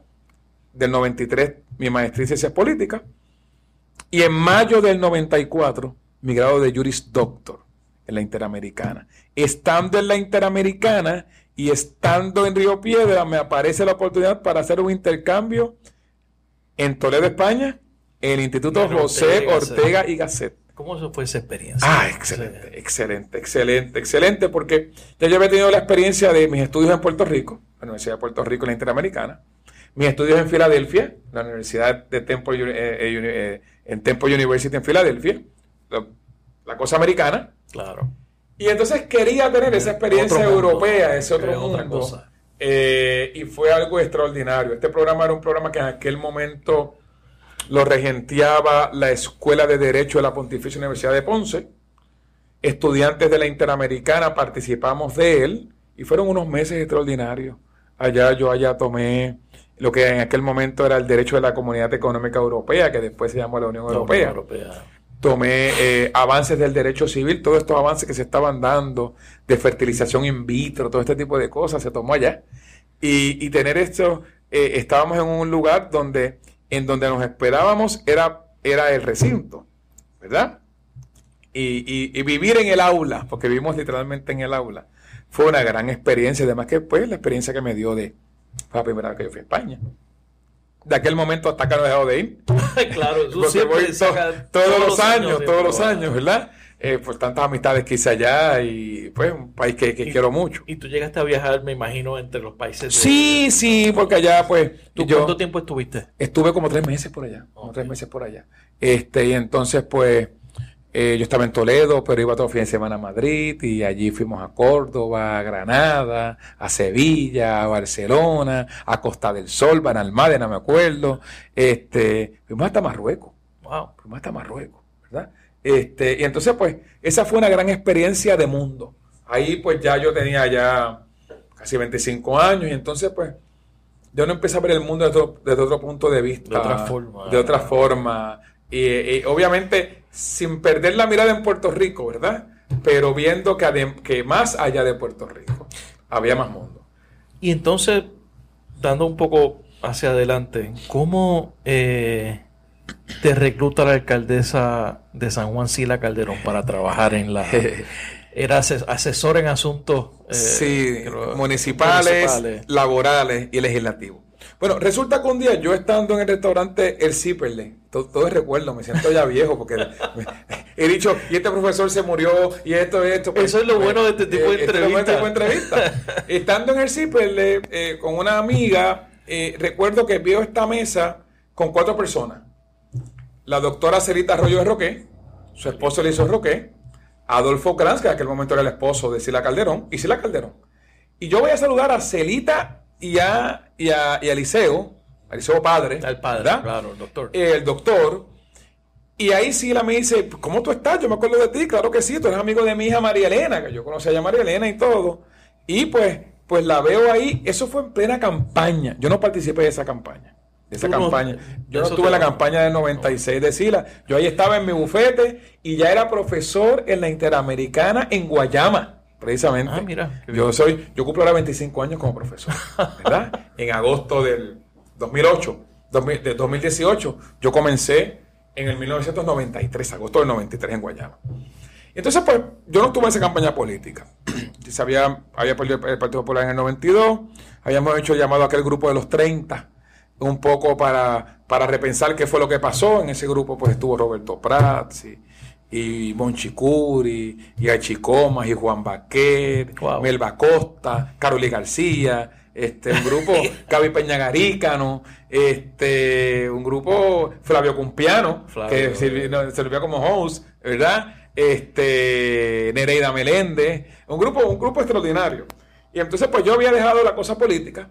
del 93 mi maestría en ciencias políticas y en mayo del 94 mi grado de Juris Doctor en la Interamericana. Estando en la Interamericana y estando en Río Piedra me aparece la oportunidad para hacer un intercambio en Toledo, España, en el Instituto José Ortega, y Gasset. ¿Cómo fue esa experiencia? Ah, excelente, excelente, excelente, excelente, porque ya yo había tenido la experiencia de mis estudios en Puerto Rico, la Universidad de Puerto Rico, en la Interamericana, mis estudios en Filadelfia, la Universidad de Temple, eh, eh, eh, en Temple University en Filadelfia, la, cosa americana. Claro. Y entonces quería tener esa experiencia europea, ese otro mundo. Cosa. y fue algo extraordinario. Este programa era un programa que en aquel momento lo regenteaba la Escuela de Derecho de la Pontificia Universidad de Ponce. Estudiantes de la Interamericana participamos de él Y fueron unos meses extraordinarios. Allá yo allá tomé lo que en aquel momento era el derecho de la Comunidad Económica Europea, que después se llamó la Unión Europea. Tomé eh, avances del derecho civil, todos estos avances que se estaban dando de fertilización in vitro, todo este tipo de cosas, se tomó allá. Y, tener esto, eh, estábamos en un lugar donde, en donde nos esperábamos era, era el recinto, ¿verdad? Y, y, vivir en el aula, porque vivimos literalmente en el aula, fue una gran experiencia. Además que pues la experiencia que me dio de, fue la primera vez que yo fui a España. De aquel momento hasta acá no he dejado de ir. claro, eso siempre todos, los años, todos los años, ¿verdad? Eh, por tantas amistades que hice allá y pues un país que, quiero mucho. Y tú llegaste a viajar, me imagino, entre los países. Sí, sí, porque allá pues... ¿Tú cuánto tiempo estuviste? Estuve como tres meses por allá, como tres meses por allá. Este, y entonces pues eh, yo estaba en Toledo, pero iba todo fin de semana a Madrid y allí fuimos a Córdoba, a Granada, a Sevilla, a Barcelona, a Costa del Sol, Banalmádena, me acuerdo. Este, fuimos hasta Marruecos. Wow. Fuimos hasta Marruecos, ¿verdad? Este, y entonces, pues, esa fue una gran experiencia de mundo. Ahí, pues, ya yo tenía ya casi 25 años y entonces, pues, yo no empecé a ver el mundo desde otro, punto de vista. De otra forma. De otra forma. y obviamente sin perder la mirada en Puerto Rico, ¿verdad? Pero viendo que, que más allá de Puerto Rico había más mundo. Y entonces, dando un poco hacia adelante, ¿cómo eh, te recluta la alcaldesa de San Juan Sila Calderón para trabajar en la... Era asesor en asuntos eh, municipales, laborales y legislativos. Bueno, resulta que un día yo estando en el restaurante El Ciperle, todo, es recuerdo, me siento ya viejo porque he dicho, y este profesor se murió, y esto, esto. Pues, Eso es lo bueno de este tipo de entrevistas. entrevista. estando en el Ciperle eh, con una amiga, eh, recuerdo que vio esta mesa con cuatro personas. La doctora Celita Arroyo de Roque, su esposo hizo Roque, Adolfo Kranz, que en aquel momento era el esposo de Sila Calderón, y Sila Calderón. Y yo voy a saludar a Celita y a, y a, y a Eliseo, Eliseo padre, el padre, claro, el doctor. el doctor. Y ahí Sila me dice, ¿cómo tú estás? Yo me acuerdo de ti, claro que sí, tú eres amigo de mi hija María Elena, que yo conocí a María Elena y todo. Y pues, pues la veo ahí, eso fue en plena campaña. Yo no participé de esa campaña. De esa campaña. yo no estuve en la campaña del 96 de Sila. Yo ahí estaba en mi bufete y ya era profesor en la Interamericana en Guayama precisamente. Ah, mira. Yo soy, yo cumplo ahora 25 años como profesor, ¿verdad? en agosto del 2008, de 2018, yo comencé en el 1993, agosto del 93 en Guayama. Entonces, pues, yo no tuve esa campaña política. Se había, había perdido el Partido Popular en el 92, habíamos hecho llamado a aquel grupo de los 30, un poco para, para repensar qué fue lo que pasó. En ese grupo, pues, estuvo Roberto Prats y, y Monchicuri, y Achicomas, y Juan Baquer, Melba Costa, Caroli García, este, un grupo Gaby Peña Garícano, este, un grupo Flavio Cumpiano, que sirvió, como host, ¿verdad? Este, Nereida Meléndez, un grupo, un grupo extraordinario. Y entonces, pues yo había dejado la cosa política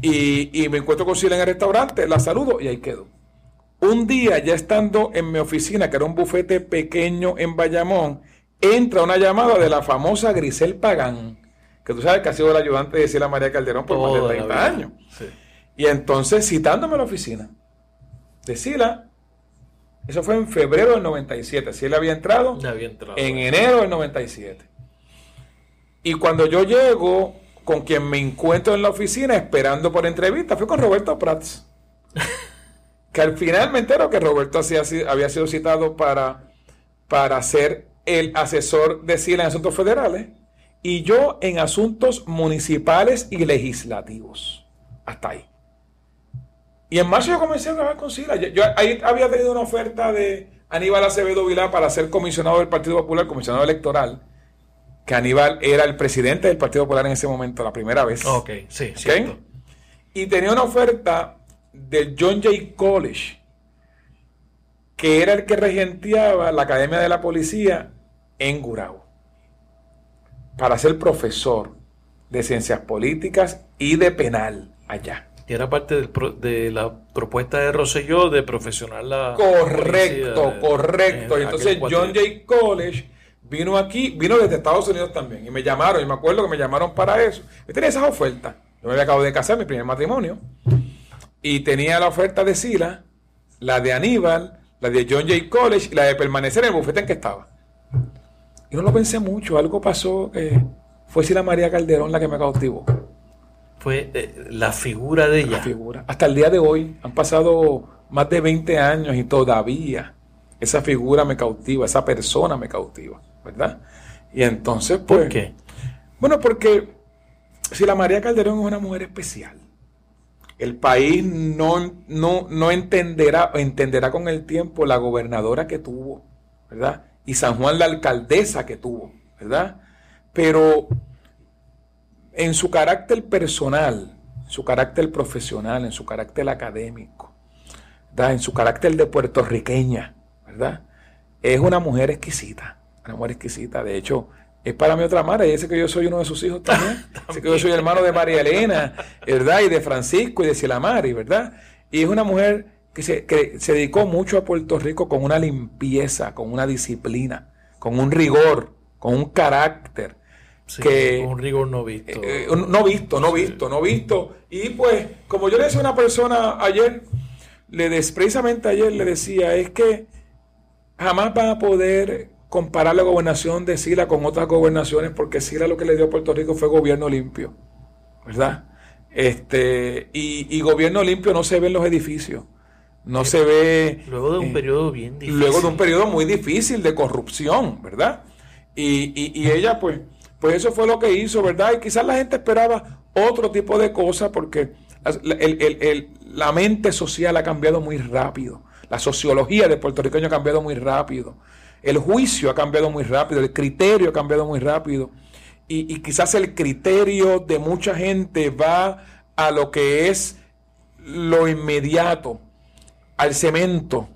y, y me encuentro con Silvia en el restaurante, la saludo y ahí quedo. Un día, ya estando en mi oficina, que era un bufete pequeño en Bayamón, entra una llamada de la famosa Grisel Pagán, que tú sabes que ha sido la ayudante de Sila María Calderón por más de 30 años. Y entonces, citándome a la oficina de Sila, eso fue en febrero del 97. Sila había entrado, había entrado en enero del 97. Y cuando yo llego, con quien me encuentro en la oficina esperando por entrevista, fue con Roberto Prats. que al final me entero que Roberto había sido citado para, para ser el asesor de Sila en asuntos federales y yo en asuntos municipales y legislativos. Hasta ahí. Y en marzo yo comencé a trabajar con Sila. Yo, ahí había tenido una oferta de Aníbal Acevedo Vilá para ser comisionado del Partido Popular, comisionado electoral. Que Aníbal era el presidente del Partido Popular en ese momento, la primera vez. Ok, sí, Y tenía una oferta del John Jay College, que era el que regenteaba la Academia de la Policía en Gurao, para ser profesor de ciencias políticas y de penal allá. Que era parte de la propuesta de Rosselló de profesional la Correcto, correcto. Y entonces John Jay College vino aquí, vino desde Estados Unidos también. Y me llamaron, y me acuerdo que me llamaron para eso. Yo tenía esas ofertas. Yo me había acabado de casar, mi primer matrimonio. Y tenía la oferta de Sila, la de Aníbal, la de John Jay College y la de permanecer en el bufete en que estaba. Y no lo pensé mucho, algo pasó que fue Sila María Calderón la que me cautivó. Fue eh, la figura de ella. La figura. Hasta el día de hoy han pasado más de 20 años y todavía esa figura me cautiva, esa persona me cautiva, ¿verdad? Y entonces, pues... ¿Por qué? Bueno, porque si la María Calderón es una mujer especial, el país no, no, no entenderá, entenderá con el tiempo la gobernadora que tuvo, ¿verdad? Y San Juan la alcaldesa que tuvo, ¿verdad? Pero en su carácter personal, su carácter profesional, en su carácter académico, ¿verdad? en su carácter de puertorriqueña, ¿verdad? Es una mujer exquisita, una mujer exquisita. De hecho, es para mí otra madre. Y dice que yo soy uno de sus hijos también. Dice que yo soy hermano de María Elena, ¿verdad? Y de Francisco y de Silamari, ¿verdad? Y es una mujer que se, que se dedicó mucho a Puerto Rico con una limpieza, con una disciplina, con un rigor, con un carácter. Sí, que, un rigor no visto. eh, eh, no visto, no visto, no visto. Y pues, como yo le decía a una persona ayer, le des, precisamente ayer le decía, es que jamás van a poder comparar la gobernación de Sila con otras gobernaciones, porque Sila lo que le dio a Puerto Rico fue gobierno limpio, ¿verdad? Este, y, y gobierno limpio no se ve en los edificios, no se ve... Luego de un eh, periodo bien difícil. Luego de un periodo muy difícil de corrupción, ¿verdad? Y, y- y ella, pues, pues eso fue lo que hizo, ¿verdad? Y quizás la gente esperaba otro tipo de cosas porque el- el- el- la mente social ha cambiado muy rápido. La sociología de puertorriqueño ha cambiado muy rápido. El juicio ha cambiado muy rápido. El criterio ha cambiado muy rápido. Y, quizás el criterio de mucha gente va a lo que es lo inmediato, al cemento,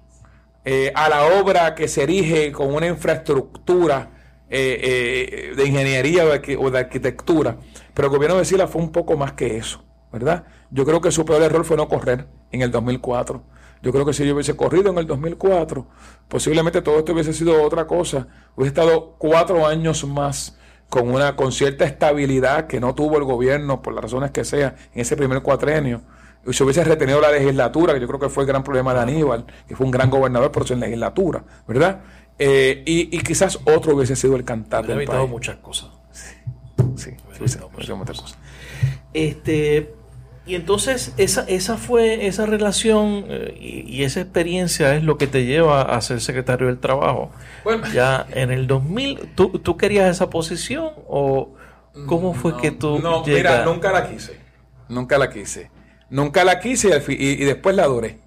eh, a la obra que se erige con una infraestructura eh, eh, de ingeniería o de, o de arquitectura. Pero el gobierno de Sila fue un poco más que eso, ¿verdad? Yo creo que su peor error fue no correr en el 2004. Yo creo que si yo hubiese corrido en el 2004, posiblemente todo esto hubiese sido otra cosa. Hubiese estado cuatro años más con una con cierta estabilidad que no tuvo el gobierno por las razones que sea en ese primer cuatrenio y se hubiese retenido la legislatura, que yo creo que fue el gran problema de Aníbal, que fue un gran gobernador por su legislatura, ¿verdad? Eh, y, y quizás otro hubiese sido el cantar del evitado país. muchas cosas. Sí, sí, hubiese- hubiese muchas cosas. Este, y entonces esa, esa fue esa relación eh, y, y esa experiencia es lo que te lleva a ser secretario del trabajo. Bueno. Ya en el 2000, ¿tú, tú querías esa posición o cómo fue que tú No, llegas? mira, nunca la quise. Nunca la quise. Nunca la quise y, después la adoré.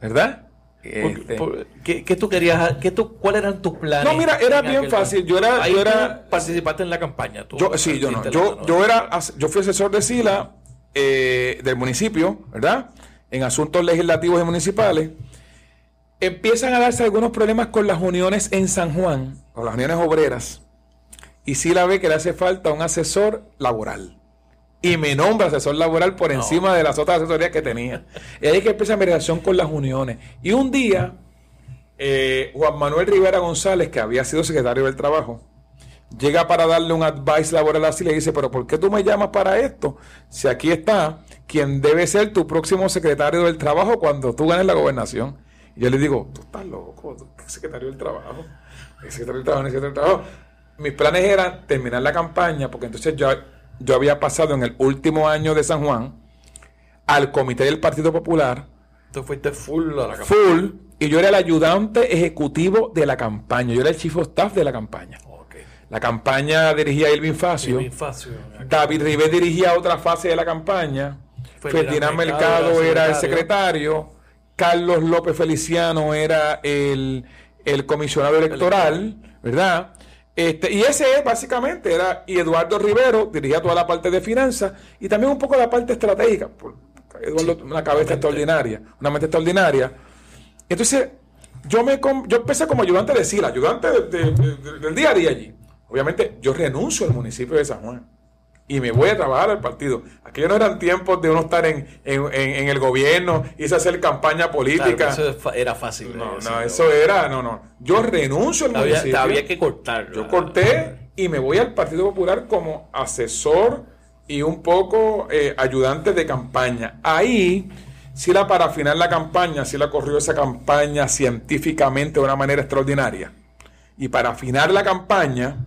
¿Verdad? Este, ¿qué, qué tú querías? ¿Qué tú, ¿Cuáles eran tus planes? No, mira, era en bien fácil. Yo era- yo era- participaste en la campaña. tú Yo, sí, yo no. Yo, yo era, yo fui asesor de Sila eh, del municipio, ¿verdad? En asuntos legislativos y municipales. Empiezan a darse algunos problemas con las uniones en San Juan, con las uniones obreras. Y Sila ve que le hace falta un asesor laboral. Y me nombra asesor laboral por encima de las otras asesorías que tenía. Y ahí es que empieza mi relación con las uniones. Y un día, eh, Juan Manuel Rivera González, que había sido secretario del Trabajo, llega para darle un advice laboral así le dice, pero ¿por qué tú me llamas para esto? Si aquí está quien debe ser tu próximo secretario del trabajo cuando tú ganes la gobernación. Y yo le digo, tú estás loco, ¿tú qué secretario del trabajo? ¿Qué secretario del trabajo? ¿Qué secretario del trabajo? Mis planes eran terminar la campaña, porque entonces yo, yo había pasado en el último año de San Juan al comité del Partido Popular, Tú fuiste full a la campaña. full, y yo era el ayudante ejecutivo de la campaña, yo era el chief of staff de la campaña. La campaña dirigía Irving Facio. Irving Facio. David Ribé dirigía otra fase de la campaña. Ferdinand Mercado Mercado era el secretario. Carlos López Feliciano era el, el comisionado electoral, ¿verdad? Este, y ese es básicamente, era, y Eduardo Rivero dirigía toda la parte de finanzas y también un poco la parte estratégica. Eduardo, una cabeza extraordinaria, una mente extraordinaria. Entonces, yo me yo empecé como ayudante de SILA, ayudante de- de- de- del día a día allí. Obviamente, yo renuncio al municipio de San Juan. y me voy a trabajar al partido. Aquellos no eran tiempos de uno estar en, en, en, el gobierno, y hacer campaña política. eso era fácil. No, no, eso era, no, no. Yo renuncio al había, municipio. Había que cortar. Yo corté y me voy al Partido Popular como asesor y un poco eh, ayudante de campaña. Ahí, si la para final la campaña, si la corrió esa campaña científicamente de una manera extraordinaria. Y para afinar la campaña,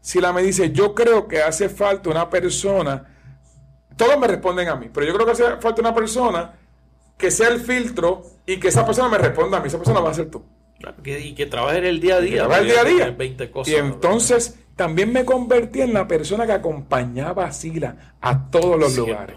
si la me dice, yo creo que hace falta una persona, todos me responden a mí, pero yo creo que hace falta una persona que sea el filtro y que esa persona me responda a mí, esa persona va a ser tú. Y que trabaje en el día a día. el día a día. y entonces también me convertí en la persona que acompañaba a Sila a todos los lugares.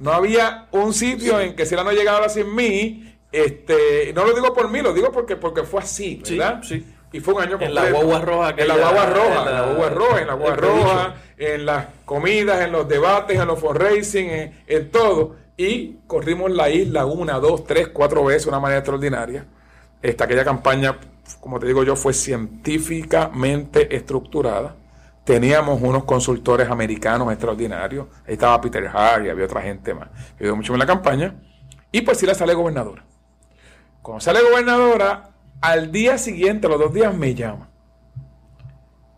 No había un sitio en que Sila no llegaba sin mí. Este, no lo digo por mí, lo digo porque, porque fue así, ¿verdad? Sí, y fue un año completo. En la guagua roja. En la guagua roja, en la guagua roja, en la guagua roja, en las comidas, en los debates, en los fundraising, en, en todo. Y corrimos la isla una, dos, tres, cuatro veces de una manera extraordinaria. Esta, aquella campaña, como te digo yo, fue científicamente estructurada. Teníamos unos consultores americanos extraordinarios. Ahí estaba Peter Hart y había otra gente más. Ayudó mucho en la campaña. Y pues sí la sale gobernadora. Cuando sale gobernadora, al día siguiente, a los dos días, me llama.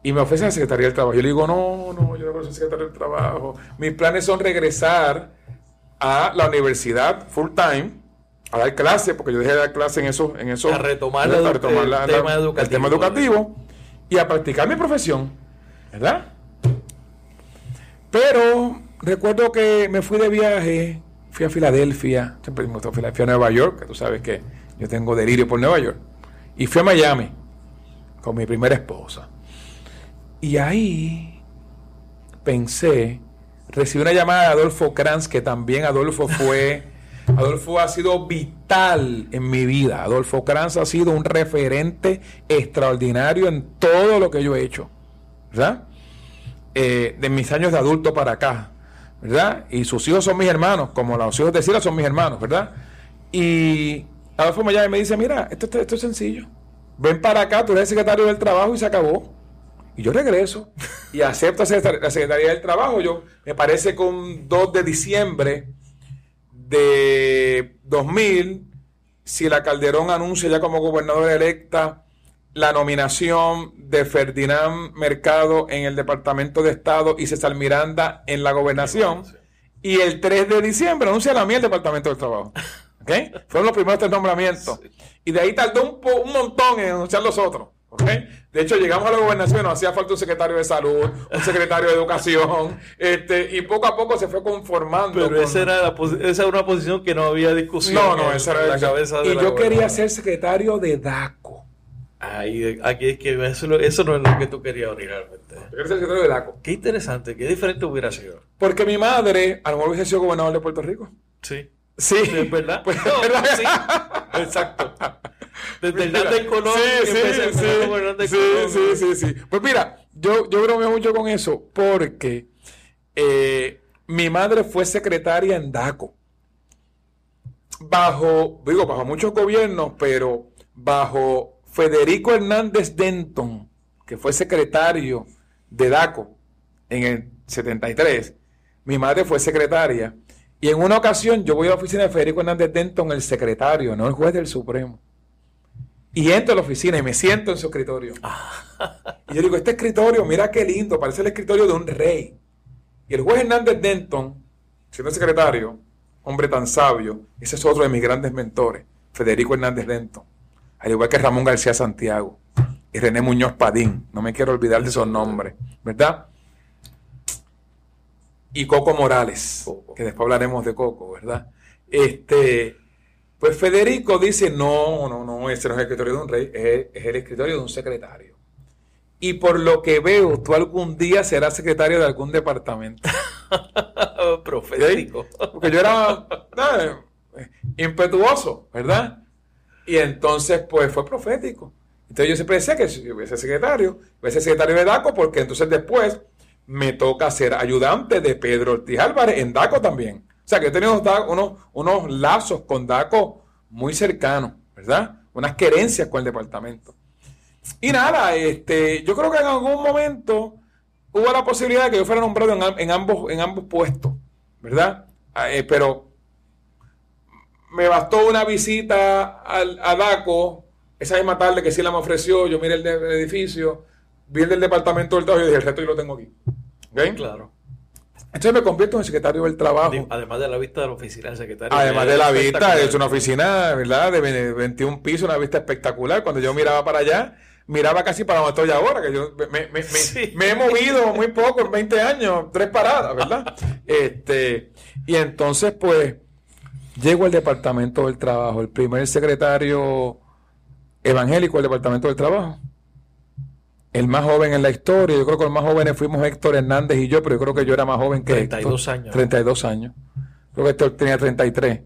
Y me ofrece la Secretaría del Trabajo. Yo le digo, no, no, yo no quiero ser secretario del Trabajo. Mis planes son regresar a la universidad full time, a dar clase, porque yo dejé de dar clase en eso. En eso a retomar, el, tema educativo, el tema educativo y a practicar mi profesión. ¿Verdad? Pero recuerdo que me fui de viaje, fui a Filadelfia, siempre me fui a Nueva York, que tú sabes que yo tengo delirio por Nueva York. Y fui a Miami con mi primera esposa. Y ahí pensé, recibí una llamada de Adolfo Kranz, que también Adolfo fue, Adolfo ha sido vital en mi vida. Adolfo Kranz ha sido un referente extraordinario en todo lo que yo he hecho, ¿verdad? Eh, de mis años de adulto para acá, ¿verdad? Y sus hijos son mis hermanos, como los hijos de Sila son mis hermanos, ¿verdad? Y Adolfo me llama y me dice, mira, esto, esto es sencillo. Ven para acá, tú eres secretario del trabajo y se acabó. Y yo regreso y acepto la Secretaría del Trabajo. Yo, me parece que un 2 de diciembre de 2000, si la Calderón anuncia ya como gobernadora electa la nominación de Ferdinand Mercado en el Departamento de Estado y César Miranda en la gobernación. Y el 3 de diciembre anuncia la mía el Departamento del Trabajo. ¿Okay? Fueron los primeros tres nombramientos. Y de ahí tardó un, un montón en anunciar los otros. De hecho, llegamos a la gobernación, nos hacía falta un secretario de salud, un secretario de educación, este, y poco a poco se fue conformando. Pero esa, era esa era una posición que no había discusión. No, no, esa era la cabeza de Y yo quería ser secretario de DACO. Ahí, aquí es que eso, eso no es lo que tú querías realmente. Yo quería ser secretario de DACO. Qué interesante, qué diferente hubiera sido. Porque mi madre, a lo mejor hubiese sido gobernador de Puerto Rico. Sí. Sí. ¿Es verdad? Pues, ¿verdad? Sí. Exacto. Desde Hernández Colón. Sí, sí, sí, sí, sí, sí, sí. Pues mira, yo, yo bromeo mucho con eso porque eh, mi madre fue secretaria en DACO. Bajo, digo, bajo muchos gobiernos, pero bajo Federico Hernández Denton, que fue secretario de DACO en el 73, mi madre fue secretaria. Y en una ocasión yo voy a la oficina de Federico Hernández Denton, el secretario, no el juez del Supremo. Y entro a la oficina y me siento en su escritorio. y yo digo, este escritorio, mira qué lindo, parece el escritorio de un rey. Y el juez Hernández Denton, siendo secretario, hombre tan sabio, ese es otro de mis grandes mentores, Federico Hernández Denton. Al igual que Ramón García Santiago y René Muñoz Padín, no me quiero olvidar de esos nombres, ¿verdad? Y Coco Morales, que después hablaremos de Coco, ¿verdad? Este, pues Federico dice, no, no, no, ese no es el escritorio de un rey, es, el escritorio de un secretario. Y por lo que veo, tú algún día serás secretario de algún departamento. Profético. Porque yo era impetuoso, ¿verdad? Y entonces, pues fue profético. Entonces yo siempre decía que si yo hubiese secretario, hubiese secretario de DACO, porque entonces después me toca ser ayudante de Pedro Ortiz Álvarez en DACO también. O sea, que he tenido unos, unos lazos con DACO muy cercanos, ¿verdad? Unas querencias con el departamento. Y nada, este, yo creo que en algún momento hubo la posibilidad de que yo fuera nombrado en, am- en ambos, en ambos puestos, ¿verdad? Ah, eh, pero me bastó una visita al, a DACO esa misma tarde que sí la me ofreció, yo miré el, el edificio, vi el del departamento del trabajo y dije, el resto yo lo tengo aquí. ¿Ok? Claro. Entonces me convierto en secretario del trabajo. Además de la vista de la oficina del secretario. Además de la vista, es una oficina, ¿verdad? De ve- 21 pisos, una vista espectacular. Cuando yo miraba para allá, miraba casi para donde estoy ahora, que yo me, me- me- Sí. me he movido muy poco en 20 años, tres paradas, ¿verdad? este, y entonces, pues, llego al departamento del trabajo, el primer secretario evangélico del departamento del trabajo. El más joven en la historia, yo creo que los más jóvenes fuimos Héctor Hernández y yo, pero yo creo que yo era más joven que 32 Héctor. años. 32 años. Creo que Héctor tenía 33.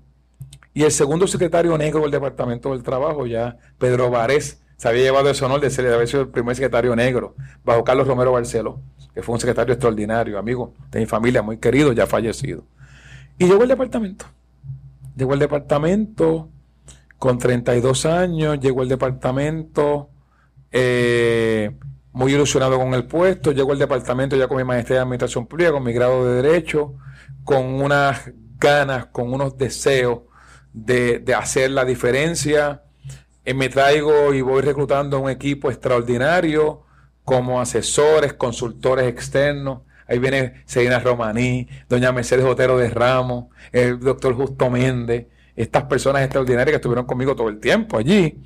Y el segundo secretario negro del Departamento del Trabajo, ya Pedro Varés, se había llevado ese honor de ser de haber sido el primer secretario negro, bajo Carlos Romero Barceló, que fue un secretario extraordinario, amigo de mi familia, muy querido, ya fallecido. Y llegó el departamento. Llegó el departamento con 32 años, llegó el departamento eh, muy ilusionado con el puesto, llegó el departamento ya con mi maestría de administración pública, con mi grado de derecho, con unas ganas, con unos deseos de, de hacer la diferencia. Eh, me traigo y voy reclutando un equipo extraordinario como asesores, consultores externos. Ahí viene Selena Romaní, doña Mercedes Otero de Ramos, el doctor Justo Méndez, estas personas extraordinarias que estuvieron conmigo todo el tiempo allí.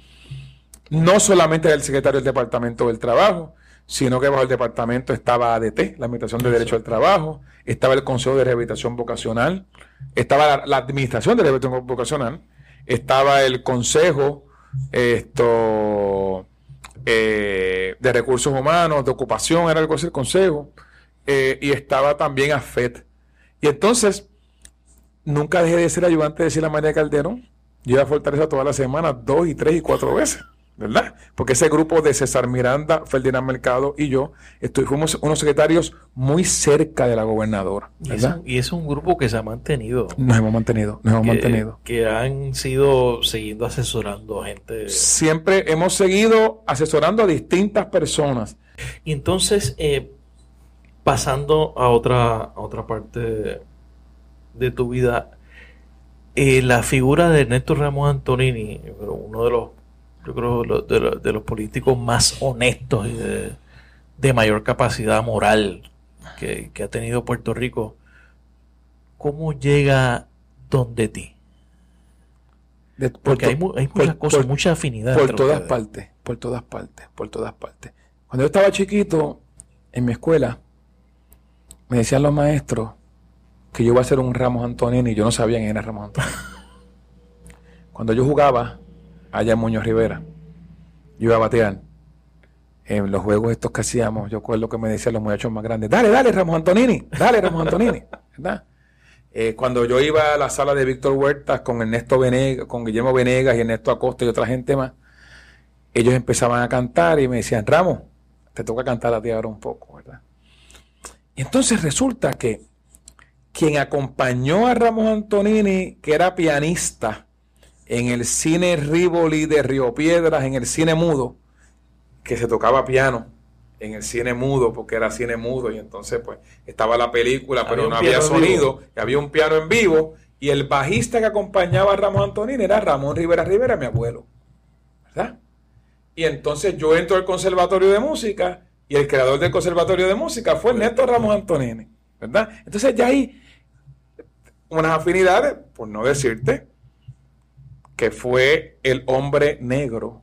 No solamente el secretario del Departamento del Trabajo, sino que bajo el departamento estaba ADT, la Administración de Derecho al Trabajo, estaba el Consejo de Rehabilitación Vocacional, estaba la, la Administración de Rehabilitación Vocacional, estaba el Consejo esto, eh, de Recursos Humanos, de Ocupación, era algo así el Consejo, eh, y estaba también AFET. Y entonces, nunca dejé de ser ayudante de Sila María Calderón. Yo iba a Fortaleza todas las semanas, dos y tres y cuatro veces, ¿verdad? Porque ese grupo de César Miranda, Ferdinand Mercado y yo, estoy, fuimos unos secretarios muy cerca de la gobernadora, Y es, ¿verdad? un, y es un grupo que se ha mantenido. Nos hemos mantenido, nos hemos que, mantenido. que han sido siguiendo asesorando a gente. Siempre hemos seguido asesorando a distintas personas. Y entonces, eh, pasando a otra, a otra parte de tu vida, eh, la figura de Ernesto Ramos Antonini, uno de los, yo creo, lo- de, los- de los políticos más honestos y de, de mayor capacidad moral que, que ha tenido Puerto Rico, ¿cómo llega donde ti? De- por Porque hay, hay por- muchas cosas, por- mucha afinidad. Por todas partes, por todas partes, por todas partes. Cuando yo estaba chiquito, en mi escuela, me decían los maestros que yo iba a ser un Ramos Antonini y yo no sabía quién era Ramos Antonini. Cuando yo jugaba allá Muñoz Rivera, yo iba a batear. En los juegos estos que hacíamos, yo recuerdo que me decían los muchachos más grandes, dale, dale, Ramos Antonini, dale, Ramos Antonini, ¿verdad? Eh, cuando yo iba a la sala de Víctor Huertas con Ernesto Venegas, con Guillermo Venegas y Ernesto Acosta y otra gente más, ellos empezaban a cantar y me decían, Ramos, te toca cantar a ti ahora un poco, ¿verdad? Y entonces resulta que quien acompañó a Ramos Antonini, que era pianista en el cine Rivoli de Río Piedras, en el cine mudo, que se tocaba piano en el cine mudo, porque era cine mudo, y entonces pues estaba la película, pero Había no había sonido, y había un piano en vivo, y el bajista que acompañaba a Ramos Antonini era Ramón Rivera Rivera, mi abuelo, ¿verdad? Y entonces yo entro al Conservatorio de Música, y el creador del Conservatorio de Música fue Ernesto Ramos Antonini, ¿verdad? Entonces ya hay unas afinidades, por no decirte, que fue el hombre negro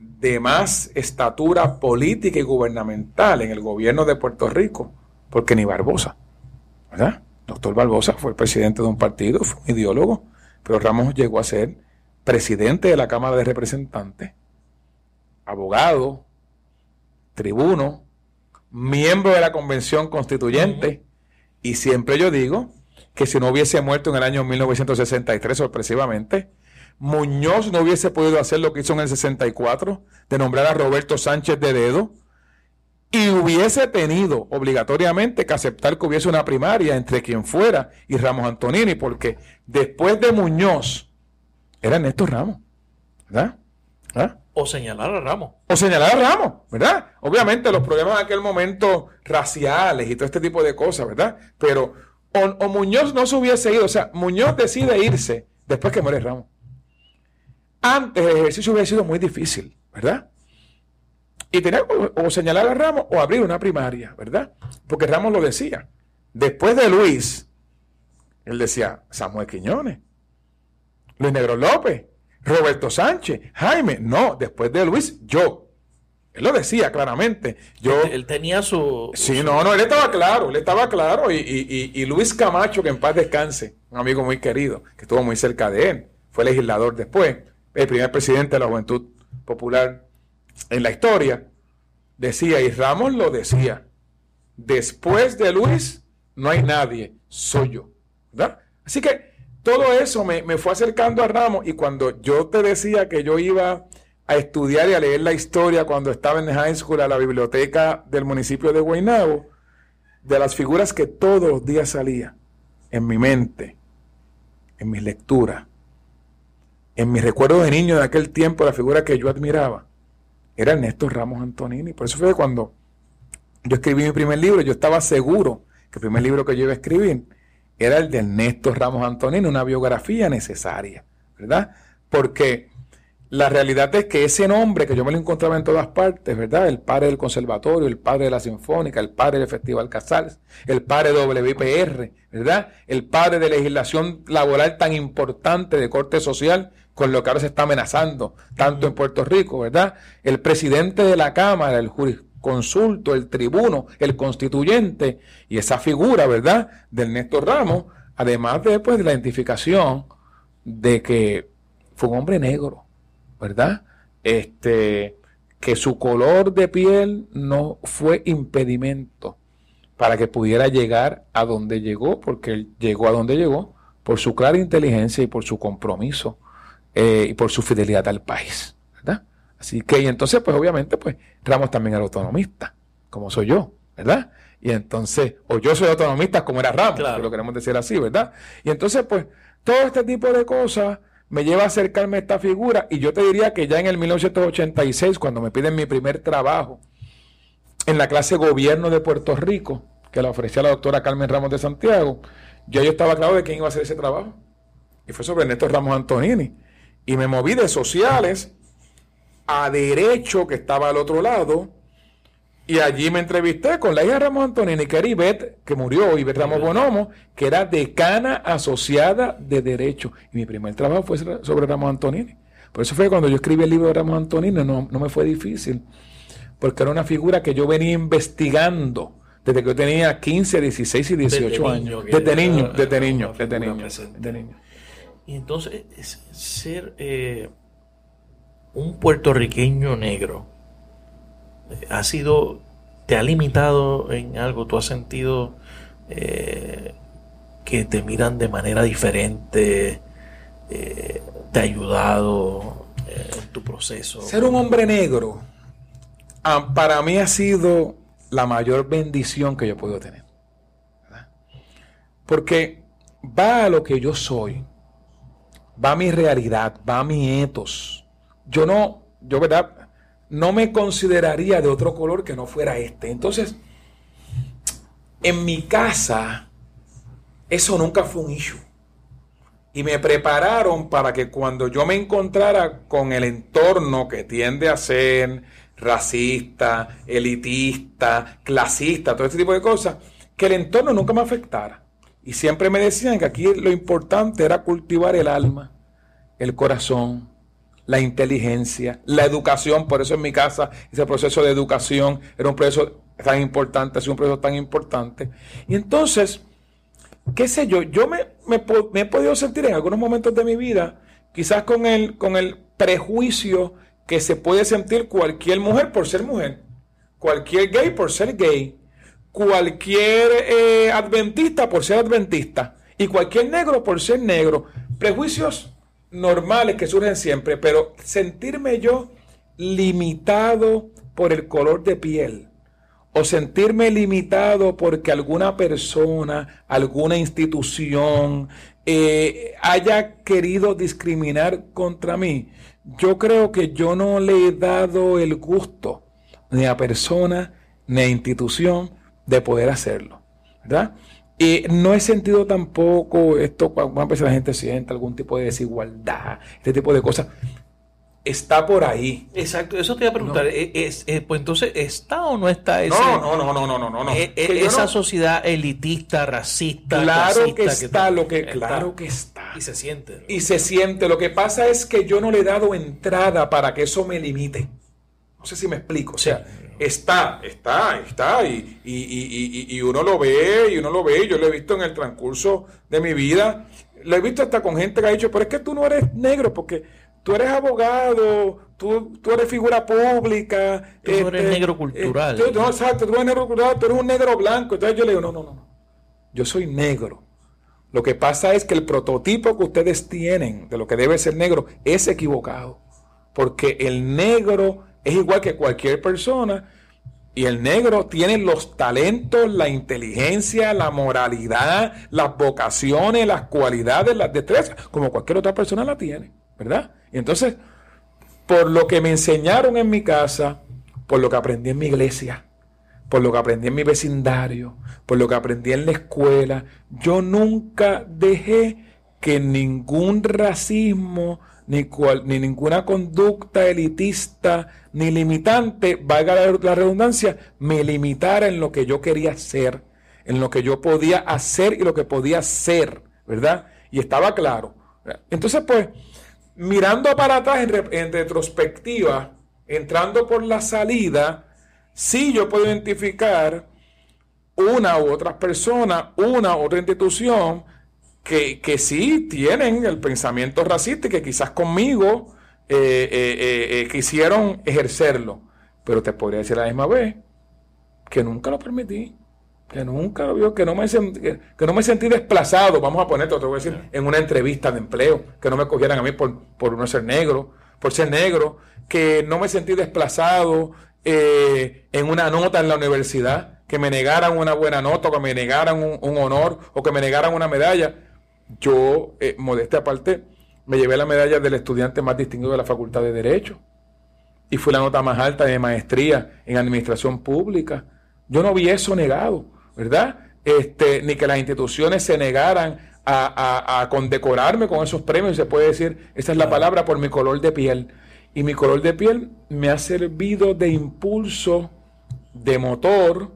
de más estatura política y gubernamental en el gobierno de Puerto Rico, porque ni Barbosa, ¿verdad? Doctor Barbosa fue el presidente de un partido, fue un ideólogo, pero Ramos llegó a ser presidente de la Cámara de Representantes, abogado, tribuno, miembro de la Convención Constituyente, y siempre yo digo que si no hubiese muerto en el año 1963 sorpresivamente, Muñoz no hubiese podido hacer lo que hizo en el 64, de nombrar a Roberto Sánchez de dedo, y hubiese tenido obligatoriamente que aceptar que hubiese una primaria entre quien fuera y Ramos Antonini, porque después de Muñoz era Ernesto Ramos, ¿verdad? ¿verdad? O señalar a Ramos. O señalar a Ramos, ¿verdad? Obviamente los problemas en aquel momento raciales y todo este tipo de cosas, ¿verdad? Pero o, Muñoz no se hubiese ido, o sea, Muñoz decide irse después que muere Ramos. Antes el ejercicio hubiera sido muy difícil, ¿verdad? Y tenía o, señalar a Ramos o abrir una primaria, ¿verdad? Porque Ramos lo decía. Después de Luis, él decía Samuel Quiñones, Luis Negro López, Roberto Sánchez, Jaime. No, después de Luis, yo. Él lo decía claramente. Yo, él, tenía su. Sí, no, no, él estaba claro, él estaba claro. Y, y, Luis Camacho, que en paz descanse, un amigo muy querido, que estuvo muy cerca de él, fue legislador después, el primer presidente de la Juventud Popular en la historia, decía, y Ramos lo decía, después de Luis no hay nadie, soy yo. ¿verdad? Así que todo eso me, fue acercando a Ramos y cuando yo te decía que yo iba a estudiar y a leer la historia cuando estaba en high school a la biblioteca del municipio de Guaynabo, de las figuras que todos los días salía en mi mente, en mis lecturas, en mis recuerdos de niño de aquel tiempo, la figura que yo admiraba, era Ernesto Ramos Antonini. Por eso fue cuando yo escribí mi primer libro, yo estaba seguro que el primer libro que yo iba a escribir era el de Ernesto Ramos Antonini, una biografía necesaria, ¿verdad? Porque la realidad es que ese nombre que yo me lo encontraba en todas partes, ¿verdad? El padre del conservatorio, el padre de la sinfónica, el padre del Festival Casals, el padre WPR, ¿verdad? El padre de legislación laboral tan importante de corte social, con lo que ahora se está amenazando, tanto en Puerto Rico, ¿verdad? El presidente de la Cámara, el jurisconsulto, el tribuno, el constituyente, y esa figura, ¿verdad? Del Néstor Ramos, además de, pues, de la identificación de que fue un hombre negro, ¿verdad? Este, que su color de piel no fue impedimento para que pudiera llegar a donde llegó, porque él llegó a donde llegó por su clara inteligencia y por su compromiso eh, y por su fidelidad al país, ¿verdad? Así que, y entonces, pues obviamente, pues Ramos también era autonomista, como soy yo, ¿verdad? Y entonces, o yo soy autonomista como era Ramos, lo queremos decir así, ¿verdad? Y entonces, pues, todo este tipo de cosas me lleva a acercarme a esta figura y yo te diría que ya en el 1986, cuando me piden mi primer trabajo en la clase gobierno de Puerto Rico, que la ofrecía la doctora Carmen Ramos de Santiago, ya yo estaba claro de quién iba a hacer ese trabajo. Y fue sobre Néstor Ramos Antonini. Y me moví de sociales a derecho, que estaba al otro lado, y allí me entrevisté con la hija de Ramos Antonini, que era Ivette, que murió, Ivette Ramos Bonomo, que era decana asociada de Derecho. Y mi primer trabajo fue sobre Ramos Antonini. Por eso fue cuando yo escribí el libro de Ramos Antonini, no, no me fue difícil, porque era una figura que yo venía investigando desde que yo tenía 15, 16 y 18 años. desde niño, desde niño, desde niño, desde niño. Y entonces, ser eh, un puertorriqueño negro eh, ha sido, te ha limitado en algo, tú has sentido eh, que te miran de manera diferente, te ha ayudado en tu proceso. Ser un hombre negro ah, para mí ha sido la mayor bendición que yo puedo tener. Porque va a lo que yo soy va mi realidad, va mi etos. Yo no, yo verdad, no me consideraría de otro color que no fuera este. Entonces, en mi casa, eso nunca fue un issue. Y me prepararon para que cuando yo me encontrara con el entorno que tiende a ser racista, elitista, clasista, todo este tipo de cosas, que el entorno nunca me afectara. Y siempre me decían que aquí lo importante era cultivar el alma, el corazón, la inteligencia, la educación. Por eso en mi casa ese proceso de educación era un proceso tan importante, sido un proceso tan importante. Y entonces, qué sé yo, yo me, he podido sentir en algunos momentos de mi vida, quizás con con el prejuicio que se puede sentir cualquier mujer por ser mujer, cualquier gay por ser gay cualquier eh, adventista por ser adventista y cualquier negro por ser negro. Prejuicios normales que surgen siempre, pero sentirme yo limitado por el color de piel o sentirme limitado porque alguna persona, alguna institución, eh, haya querido discriminar contra mí, yo creo que yo no le he dado el gusto ni a persona ni a institución de poder hacerlo, ¿verdad? Y no he sentido tampoco esto cuando la gente siente algún tipo de desigualdad, este tipo de cosas está por ahí. Exacto, eso te iba a preguntar. Es, pues entonces, ¿está o no está ese, no, no, no, no, no, no, no. E, e, esa sociedad elitista, racista? Claro que está, lo que, claro que está. Y se siente. Y se siente. Lo que pasa es que yo no le he dado entrada para que eso me limite. No sé si me explico. O sea, está, está, está. Y, y, y, y, uno lo ve, y uno lo ve. Yo lo he visto en el transcurso de mi vida. Lo he visto hasta con gente que ha dicho, pero es que tú no eres negro, porque tú eres abogado, tú, tú eres figura pública. Tú eres este, negro cultural. Eh, no, exacto, tú eres negro cultural, tú eres un negro blanco. Entonces yo le digo, no, no, no. Yo soy negro. Lo que pasa es que el prototipo que ustedes tienen de lo que debe ser negro es equivocado. Porque el negro es igual que cualquier persona. Y el negro tiene los talentos, la inteligencia, la moralidad, las vocaciones, las cualidades, las destrezas, como cualquier otra persona la tiene, ¿verdad? Y entonces, por lo que me enseñaron en mi casa, por lo que aprendí en mi iglesia, por lo que aprendí en mi vecindario, por lo que aprendí en la escuela, yo nunca dejé que ningún racismo, ni, ni ninguna conducta elitista, ni limitante, valga la redundancia, me limitara en lo que yo quería ser, en lo que yo podía hacer y lo que podía ser, ¿verdad? Y estaba claro. Entonces, pues, mirando para atrás en, retrospectiva, entrando por la salida, sí yo puedo identificar una u otras personas, una u otra institución que, que, sí tienen el pensamiento racista y que quizás conmigo eh, eh, eh, quisieron ejercerlo. Pero te podría decir a la misma vez que nunca lo permití que nunca lo vio, que no me, que, no me sentí desplazado, vamos a ponerte, te voy a decir, en una entrevista de empleo, que no me cogieran a mí por, por no ser negro, por ser negro, que no me sentí desplazado eh, en una nota en la universidad, que me negaran una buena nota, o que me negaran un, honor, o que me negaran una medalla. Yo, eh, modestia aparte, me llevé la medalla del estudiante más distinguido de la Facultad de Derecho, y fue la nota más alta de maestría en Administración Pública. Yo no vi eso negado. ¿verdad? Este, ni que las instituciones se negaran a, condecorarme con esos premios, se puede decir, esa es la palabra, por mi color de piel. Y mi color de piel me ha servido de impulso, de motor,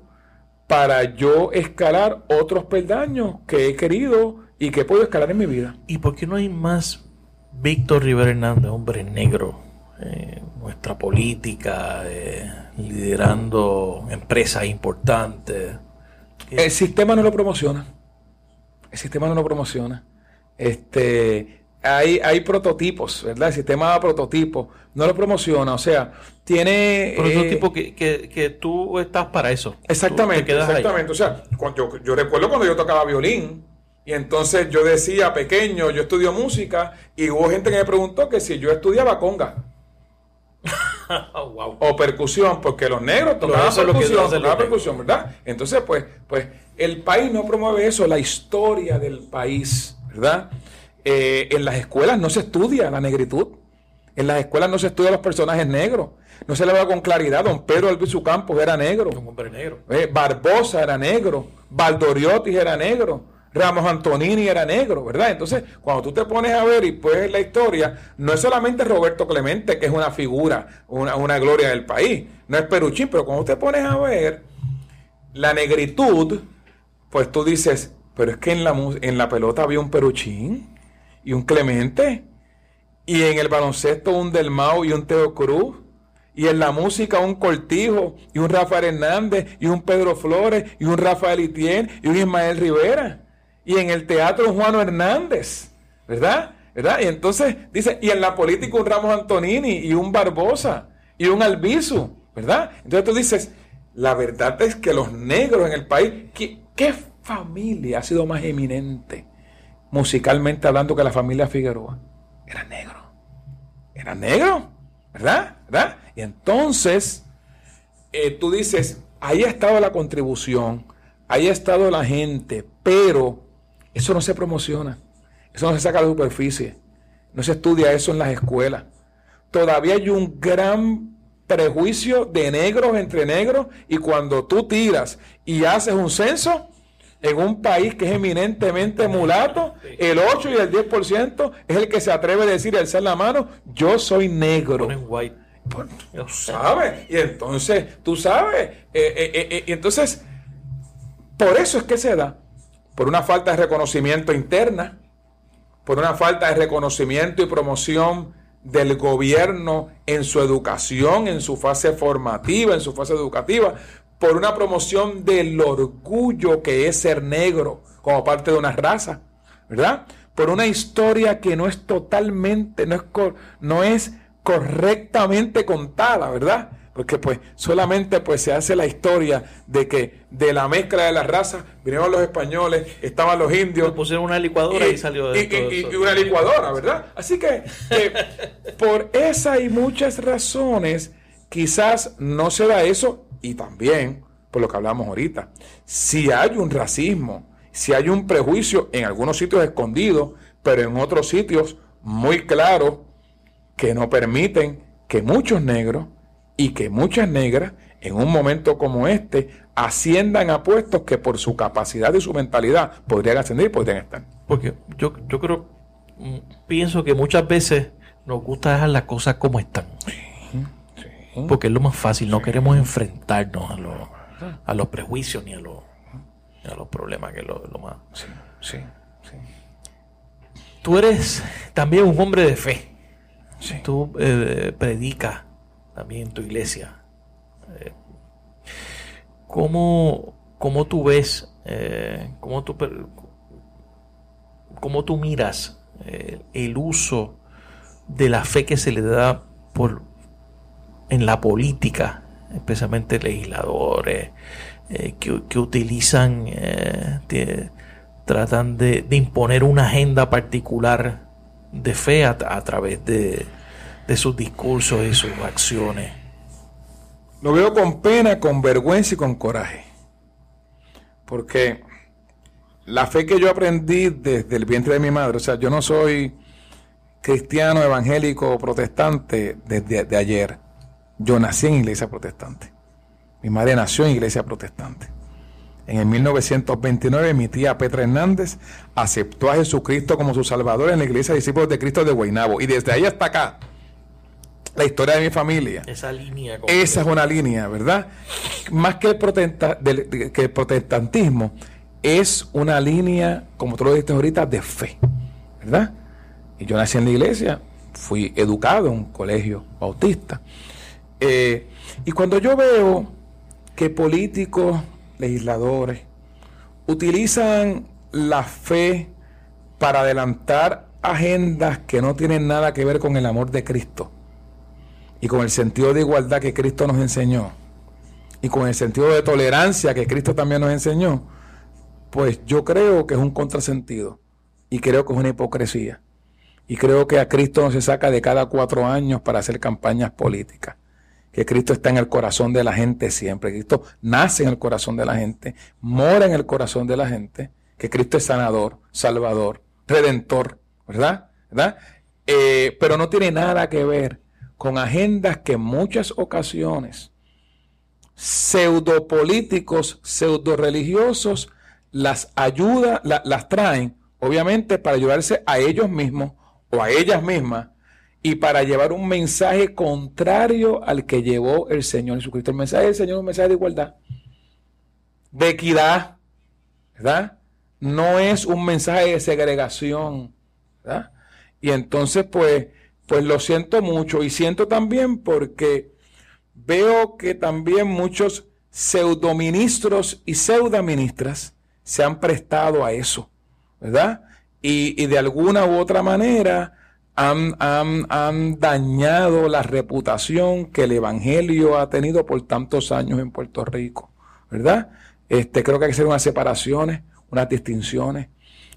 para yo escalar otros peldaños que he querido y que puedo escalar en mi vida. ¿Y por qué no hay más Víctor Rivera Hernández, hombre negro, en nuestra política, eh, liderando empresas importantes? El sistema no lo promociona. El sistema no lo promociona. Este, hay, hay prototipos, ¿verdad? El sistema da prototipos, no lo promociona. O sea, tiene. Prototipo eh, que, que, tú estás para eso. Exactamente, exactamente. O sea, yo, yo recuerdo cuando yo tocaba violín. Y entonces yo decía, pequeño, yo estudio música, y hubo gente que me preguntó que si yo estudiaba conga. O percusión, porque los negros tocaban percusión, percusión, ¿verdad? Entonces, pues, pues, el país no promueve eso, la historia del país, ¿verdad? Eh, en las escuelas no se estudia la negritud. En las escuelas no se estudia los personajes negros. No se le va con claridad. Don Pedro Albizu Campos era negro. Un hombre negro. Eh, Barbosa era negro. Valdoriotis era negro. Ramos Antonini era negro, ¿verdad? Entonces, cuando tú te pones a ver y puedes la historia, no es solamente Roberto Clemente, que es una figura, una, gloria del país, no es Peruchín, pero cuando te pones a ver la negritud, pues tú dices, pero es que en la, en la pelota había un Peruchín y un Clemente, y en el baloncesto un Delmao y un Teo Cruz, y en la música un Cortijo y un Rafael Hernández y un Pedro Flores y un Rafael Itien y un Ismael Rivera y en el teatro Juan Hernández, ¿verdad? ¿verdad? Y entonces dice, y en la política un Ramos Antonini y un Barbosa y un Albizu, ¿verdad? Entonces tú dices, la verdad es que los negros en el país, ¿qué, qué familia ha sido más eminente musicalmente hablando que la familia Figueroa? Era negro. Era negro, ¿verdad? ¿verdad? Y entonces eh, tú dices, ahí ha estado la contribución, ahí ha estado la gente, pero eso no se promociona. Eso no se saca la superficie. No se estudia eso en las escuelas. Todavía hay un gran prejuicio de negros entre negros y cuando tú tiras y haces un censo en un país que es eminentemente mulato, el 8 y el 10% es el que se atreve a decir y alzar la mano, yo soy negro. White. Sabes, y entonces, tú sabes, eh, eh, eh, y entonces, por eso es que se da, por una falta de reconocimiento interna, por una falta de reconocimiento y promoción del gobierno en su educación, en su fase formativa, en su fase educativa, por una promoción del orgullo que es ser negro como parte de una raza, ¿verdad? Por una historia que no es totalmente, no es, no es correctamente contada, ¿verdad? Porque pues solamente pues se hace la historia de que de la mezcla de las razas vinieron los españoles, estaban los indios. Pusieron una licuadora y, salió de y, y, una licuadora, ¿verdad? Así que por esa y muchas razones quizás no se da eso y también por lo que hablamos ahorita. Si hay un racismo, si hay un prejuicio en algunos sitios escondidos, pero en otros sitios muy claros que no permiten que muchos negros y que muchas negras en un momento como este asciendan a puestos que por su capacidad y su mentalidad podrían ascender y podrían estar. Porque yo, yo creo, mm, pienso que muchas veces nos gusta dejar las cosas como están. Porque es lo más fácil, no queremos enfrentarnos a, a los prejuicios ni a, los, a los problemas, que es lo, más. Sí, sí, sí. Tú eres también un hombre de fe. Tú eh, predicas también tu iglesia. Eh, ¿cómo, tú ves, eh, cómo, tú, cómo tú miras eh, el uso de la fe que se le da por, en la política, especialmente legisladores que, utilizan, tratan de, imponer una agenda particular de fe a través de, de sus discursos y sus acciones. Lo veo con pena, con vergüenza y con coraje. Porque la fe que yo aprendí desde el vientre de mi madre, o sea, yo no soy cristiano, evangélico protestante desde de ayer. Yo nací en iglesia protestante. Mi madre nació en iglesia protestante. En el 1929 mi tía Petra Hernández aceptó a Jesucristo como su Salvador en la iglesia de discípulos de Cristo de Guaynabo. Y desde ahí hasta acá la historia de mi familia. Esa línea. Esa es una línea, ¿verdad? Más que el, que el protestantismo, es una línea, como tú lo dijiste ahorita, de fe, ¿verdad? Y yo nací en la iglesia, fui educado en un colegio bautista. Eh, y cuando yo veo que políticos, legisladores, utilizan la fe para adelantar agendas que no tienen nada que ver con el amor de Cristo, y con el sentido de igualdad que Cristo nos enseñó y con el sentido de tolerancia que Cristo también nos enseñó, pues yo creo que es un contrasentido y creo que es una hipocresía. Y creo que a Cristo no se saca de cada cuatro años para hacer campañas políticas. Que Cristo está en el corazón de la gente siempre. Cristo nace en el corazón de la gente, mora en el corazón de la gente. Que Cristo es sanador, salvador, redentor, ¿verdad? ¿verdad? Eh, pero no tiene nada que ver con agendas que en muchas ocasiones pseudopolíticos, pseudo religiosos las ayuda, las traen, obviamente para ayudarse a ellos mismos o a ellas mismas y para llevar un mensaje contrario al que llevó el Señor Jesucristo. El mensaje del Señor es un mensaje de igualdad, de equidad, ¿verdad? No es un mensaje de segregación, ¿verdad? Y entonces, pues, pues lo siento mucho y siento también porque veo que también muchos pseudoministros y pseudoministras se han prestado a eso, ¿verdad? Y, de alguna u otra manera han, han, dañado la reputación que el Evangelio ha tenido por tantos años en Puerto Rico, ¿verdad? Este, creo que hay que hacer unas separaciones, unas distinciones.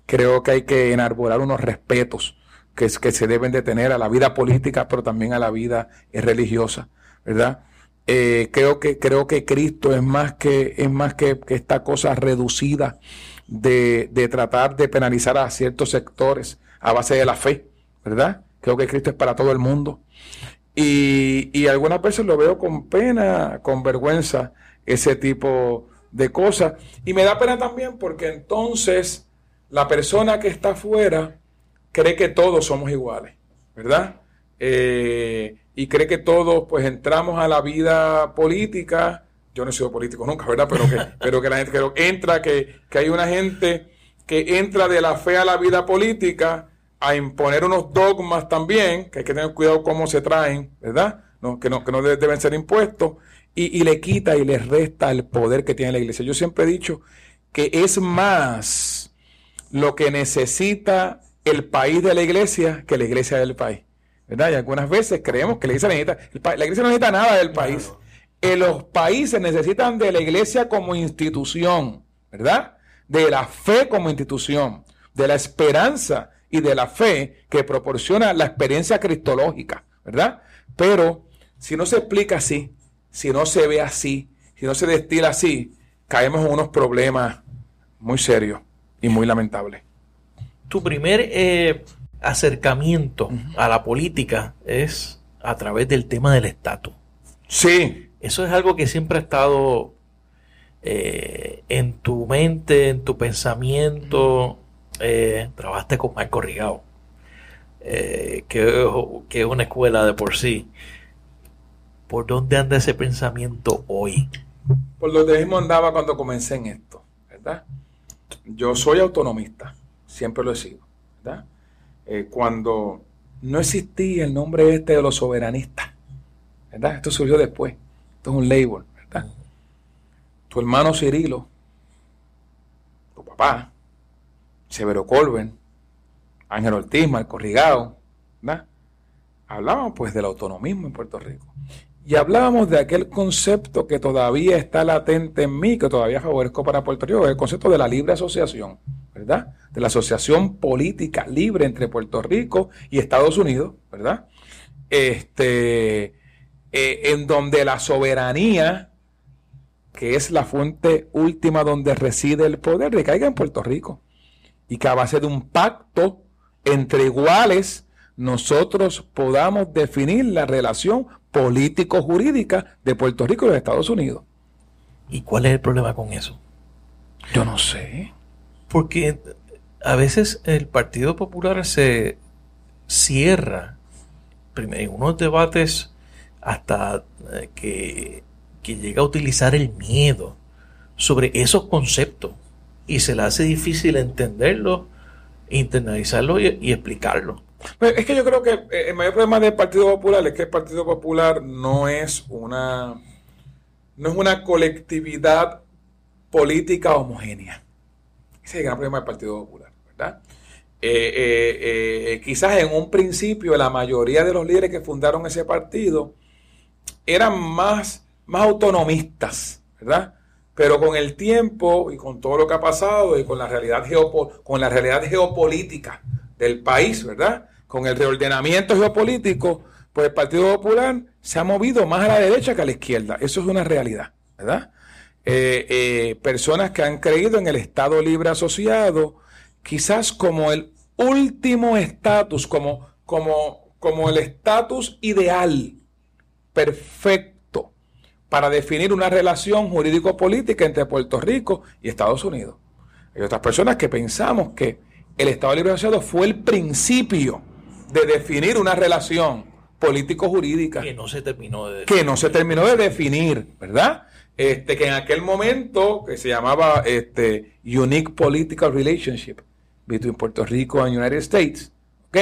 Creo que hay que enarbolar unos respetos que, se deben de tener a la vida política, pero también a la vida eh, religiosa, ¿verdad? Eh, creo que creo que Cristo es más que es más que, esta cosa reducida de, de, tratar de penalizar a ciertos sectores a base de la fe, ¿verdad? Creo que Cristo es para todo el mundo. Y, y algunas veces lo veo con pena, con vergüenza, ese tipo de cosas. Y me da pena también porque entonces la persona que está afuera cree que todos somos iguales, ¿verdad? Eh, y cree que todos pues entramos a la vida política. Yo no he sido político nunca, ¿verdad? Pero que, pero que la gente que entra, que, que hay una gente que entra de la fe a la vida política a imponer unos dogmas también, que hay que tener cuidado cómo se traen, ¿verdad? No, que, no, que no deben ser impuestos, y, y le quita y le resta el poder que tiene la iglesia. Yo siempre he dicho que es más lo que necesita el país de la iglesia que la iglesia del país. ¿verdad? Y algunas veces creemos que la iglesia necesita, la iglesia no necesita nada del país. Eh, los países necesitan de la iglesia como institución, ¿verdad? De la fe como institución, de la esperanza y de la fe que proporciona la experiencia cristológica, ¿verdad? Pero si no se explica así, si no se ve así, si no se destila así, caemos en unos problemas muy serios y muy lamentables. Tu primer eh, acercamiento a la política es a través del tema del estatus. Sí. Eso es algo que siempre ha estado eh, en tu mente, en tu pensamiento. Eh, trabajaste con Marco Rigao, eh, que, que, es una escuela de por sí. ¿Por dónde anda ese pensamiento hoy? Por donde mismo andaba cuando comencé en esto, ¿verdad? Yo soy autonomista, siempre lo he sido, ¿verdad? Eh, cuando no existía el nombre este de los soberanistas, ¿verdad? Esto surgió después, esto es un label, ¿verdad? Tu hermano Cirilo, tu papá, Severo Colben, Ángel Ortiz, Marco Rigao, ¿verdad? Hablábamos pues del autonomismo en Puerto Rico. Y hablábamos de aquel concepto que todavía está latente en mí, que todavía favorezco para Puerto Rico, el concepto de la libre asociación, ¿verdad? De la asociación política libre entre Puerto Rico y Estados Unidos, ¿verdad? Este, eh, en donde la soberanía, que es la fuente última donde reside el poder, recaiga en Puerto Rico. Y que a base de un pacto entre iguales, nosotros podamos definir la relación político-jurídica de Puerto Rico y de Estados Unidos. ¿Y cuál es el problema con eso? Yo no sé. Porque a veces el Partido Popular se cierra en unos debates hasta eh, que, que llega a utilizar el miedo sobre esos conceptos y se le hace difícil entenderlo, internalizarlo y, y explicarlo. Pues es que yo creo que eh, el mayor problema del Partido Popular es que el Partido Popular no es una no es una colectividad política homogénea. Ese es el gran problema del Partido Popular, ¿verdad? Eh, eh, quizás en un principio la mayoría de los líderes que fundaron ese partido eran más, más autonomistas, ¿verdad? Pero con el tiempo y con todo lo que ha pasado y con la realidad, con la realidad geopolítica del país, ¿verdad? Con el reordenamiento geopolítico, pues el Partido Popular se ha movido más a la derecha que a la izquierda. Eso es una realidad, ¿verdad? Eh, eh, personas que han creído en el Estado Libre Asociado, quizás como el último estatus, como, como, como el estatus ideal, perfecto, para definir una relación jurídico-política entre Puerto Rico y Estados Unidos. Hay otras personas que pensamos que el Estado Libre Asociado fue el principio de definir una relación político-jurídica. Que no se terminó de definir. Que no se terminó de definir, ¿verdad? Este, que en aquel momento, que se llamaba este, Unique Political Relationship between Puerto Rico and United States, ¿ok?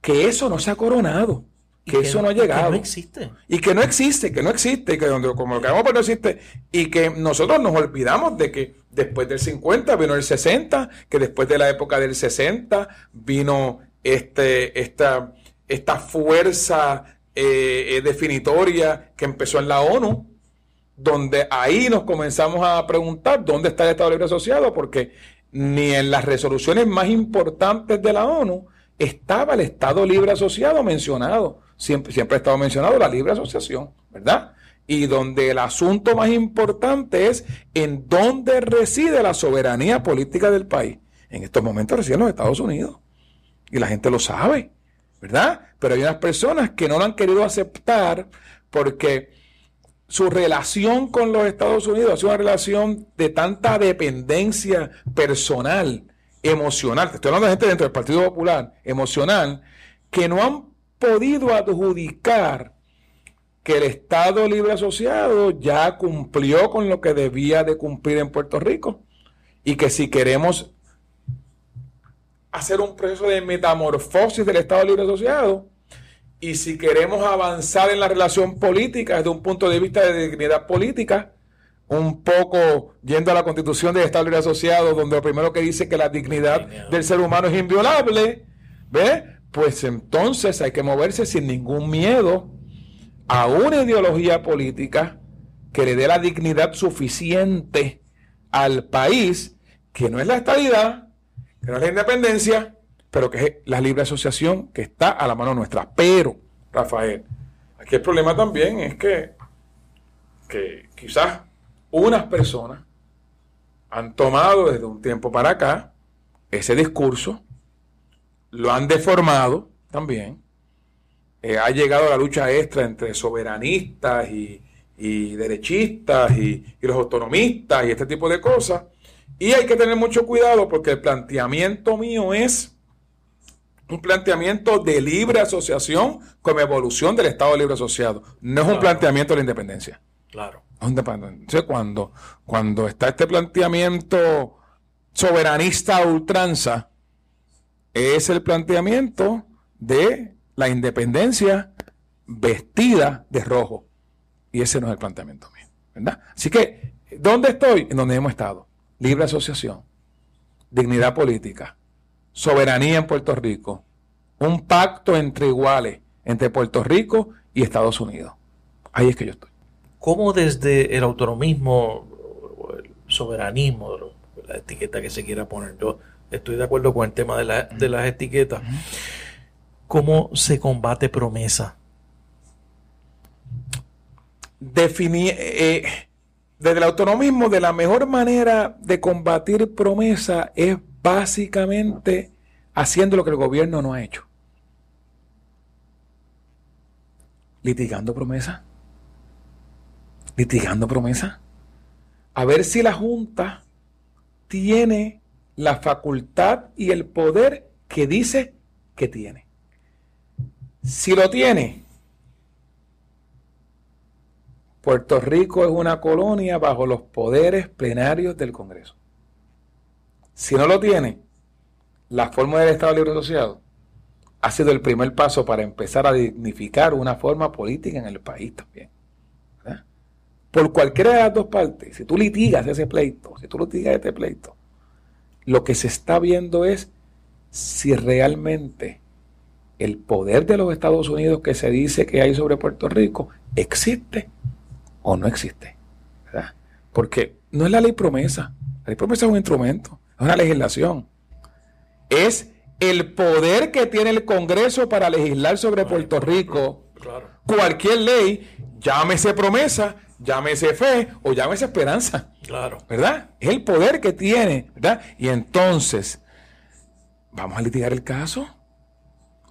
Que eso no se ha coronado, que, eso no, ha llegado. Que no existe. Y que no existe, que no existe, que donde, como lo que vamos no existe, y que nosotros nos olvidamos de que después del 50 vino el 60, que después de la época del 60 vino este, esta, esta fuerza eh, eh, definitoria que empezó en la ONU, donde ahí nos comenzamos a preguntar dónde está el Estado Libre Asociado, porque ni en las resoluciones más importantes de la ONU estaba el Estado Libre Asociado mencionado. Siempre, siempre ha estado mencionado la libre asociación, ¿verdad? Y donde el asunto más importante es en dónde reside la soberanía política del país. En estos momentos reside en los Estados Unidos. Y la gente lo sabe, ¿verdad? Pero hay unas personas que no lo han querido aceptar porque su relación con los Estados Unidos ha sido una relación de tanta dependencia personal, emocional. Estoy hablando de gente dentro del Partido Popular, emocional, que no han podido adjudicar que el Estado Libre Asociado ya cumplió con lo que debía de cumplir en Puerto Rico y que si queremos hacer un proceso de metamorfosis del Estado Libre Asociado y si queremos avanzar en la relación política desde un punto de vista de dignidad política, un poco yendo a la constitución del Estado Libre Asociado, donde lo primero que dice que la dignidad del ser humano es inviolable, ¿ve? Pues entonces hay que moverse sin ningún miedo a una ideología política que le dé la dignidad suficiente al país, que no es la estabilidad, es la independencia, pero que es la libre asociación que está a la mano nuestra. Pero, Rafael, aquí el problema también es que, que quizás unas personas han tomado desde un tiempo para acá ese discurso, lo han deformado también, eh, ha llegado la lucha extra entre soberanistas y, derechistas y, y, los autonomistas y este tipo de cosas. Y hay que tener mucho cuidado porque el planteamiento mío es un planteamiento de libre asociación como evolución del Estado Libre Asociado. No es un planteamiento de la independencia. Claro. Entonces, cuando, cuando está este planteamiento soberanista a ultranza, es el planteamiento de la independencia vestida de rojo. Y ese no es el planteamiento mío. ¿verdad? Así que, ¿dónde estoy? En donde hemos estado. Libre asociación, dignidad política, soberanía en Puerto Rico, un pacto entre iguales, entre Puerto Rico y Estados Unidos. Ahí es que yo estoy. ¿Cómo desde el autonomismo, el soberanismo, la etiqueta que se quiera poner, yo estoy de acuerdo con el tema de, las etiquetas, ¿Cómo se combate promesa? Definir, eh, desde el autonomismo, de la mejor manera de combatir promesa es básicamente haciendo lo que el gobierno no ha hecho. Litigando promesa. Litigando promesa. A ver si la Junta tiene la facultad y el poder que dice que tiene. Si lo tiene, Puerto Rico es una colonia bajo los poderes plenarios del Congreso. Si no lo tiene, la forma del Estado Libre Asociado ha sido el primer paso para empezar a dignificar una forma política en el país también. Por cualquiera de las dos partes, si tú litigas ese pleito, si tú litigas este pleito, lo que se está viendo es si realmente el poder de los Estados Unidos que se dice que hay sobre Puerto Rico existe o no existe. Porque no es la ley promesa. La ley promesa es un instrumento, es una legislación. Es el poder que tiene el Congreso para legislar sobre Puerto Rico. Cualquier ley, llámese promesa, llámese fe o llámese esperanza. Claro. ¿Verdad? Es el poder que tiene, ¿verdad? Y entonces, ¿vamos a litigar el caso?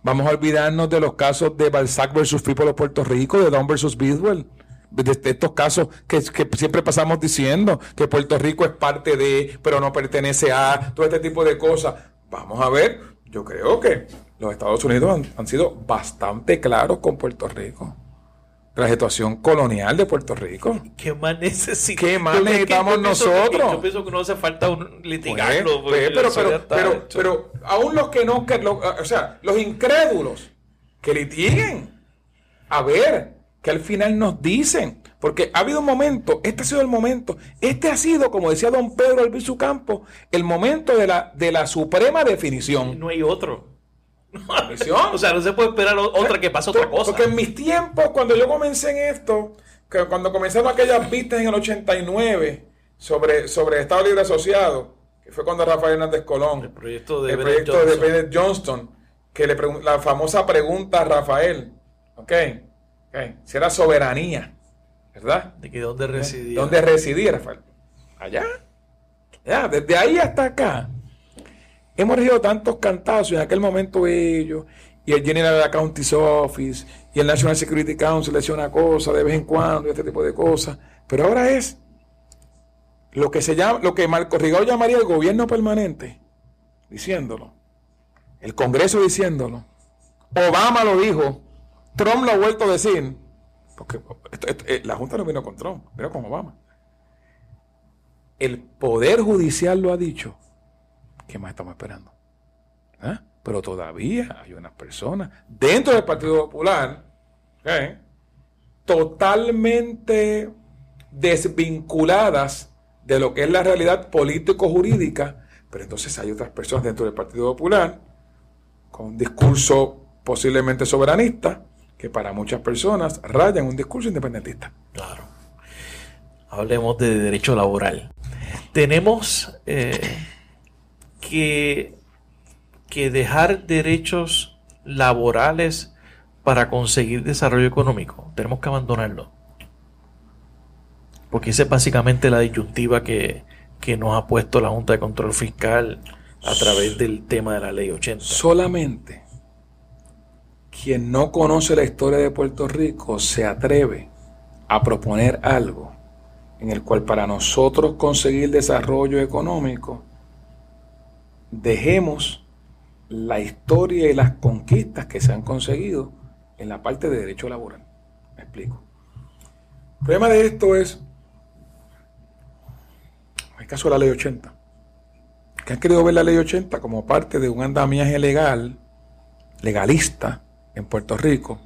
Vamos a olvidarnos de los casos de Balzac versus People of Puerto Rico, de Don versus Bidwell. De, estos casos que, siempre pasamos diciendo que Puerto Rico es parte de, pero no pertenece a, todo este tipo de cosas. Vamos a ver, yo creo que los Estados Unidos han sido bastante claros con Puerto Rico la situación colonial de Puerto Rico. ¿Qué más necesitamos? ¿Qué más necesitamos nosotros? yo pienso que no hace falta un litigarlo. Pues, pues, pero, pero, pero, aún los que no, que o sea, los incrédulos, que litiguen. A ver, que al final nos dicen. Porque ha habido un momento, este ha sido el momento, este ha sido, como decía don Pedro Albizu Campo, el momento de la, de la suprema definición. No hay otro. o sea, no se puede esperar otra que pase otra cosa. Porque en mis tiempos, cuando yo comencé en esto, que cuando comenzaron aquellas vistas en el 89 sobre, sobre Estado Libre Asociado, que fue cuando Rafael Hernández Colón, el proyecto de, el proyecto de Johnston, que le la famosa pregunta a Rafael, ok, si era soberanía, ¿verdad? ¿De que dónde residía? ¿Dónde residía Rafael? Allá. Ya, desde ahí hasta acá hemos recibido tantos cantazos en aquel momento ellos, y el General County's Office, y el National Security Council le decía una cosa de vez en cuando, y este tipo de cosas. Pero ahora es lo que se llama, lo que Marco Rigao llamaría el gobierno permanente, diciéndolo. El Congreso diciéndolo. Obama lo dijo. Trump lo ha vuelto a decir. Porque eh, la Junta no vino con Trump, vino con Obama. El Poder Judicial lo ha dicho. ¿Qué más estamos esperando? ¿Ah? Pero todavía hay unas personas dentro del Partido Popular ¿eh? totalmente desvinculadas de lo que es la realidad político-jurídica, pero entonces hay otras personas dentro del Partido Popular con un discurso posiblemente soberanista que para muchas personas rayan un discurso independentista. Claro. Hablemos de derecho laboral. Tenemos eh, que, que dejar derechos laborales para conseguir desarrollo económico. Tenemos que abandonarlo. Porque esa es básicamente la disyuntiva que, que nos ha puesto la Junta de Control Fiscal a través del tema de la ley 80. Solamente quien no conoce la historia de Puerto Rico se atreve a proponer algo en el cual para nosotros conseguir desarrollo económico dejemos la historia y las conquistas que se han conseguido en la parte de derecho laboral. Me explico. El problema de esto es, en el caso de la ley 80, que han querido ver la ley 80 como parte de un andamiaje legal, legalista, en Puerto Rico,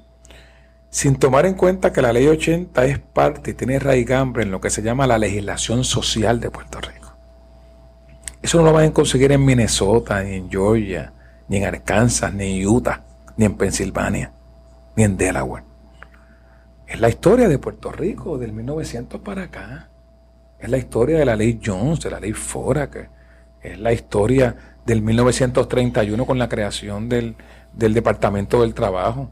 sin tomar en cuenta que la ley 80 es parte y tiene raigambre en lo que se llama la legislación social de Puerto Rico. Eso no lo van a conseguir en Minnesota, ni en Georgia, ni en Arkansas, ni en Utah, ni en Pensilvania, ni en Delaware. Es la historia de Puerto Rico del 1900 para acá. Es la historia de la ley Jones, de la ley Fora, que es la historia del 1931 con la creación del, del Departamento del Trabajo.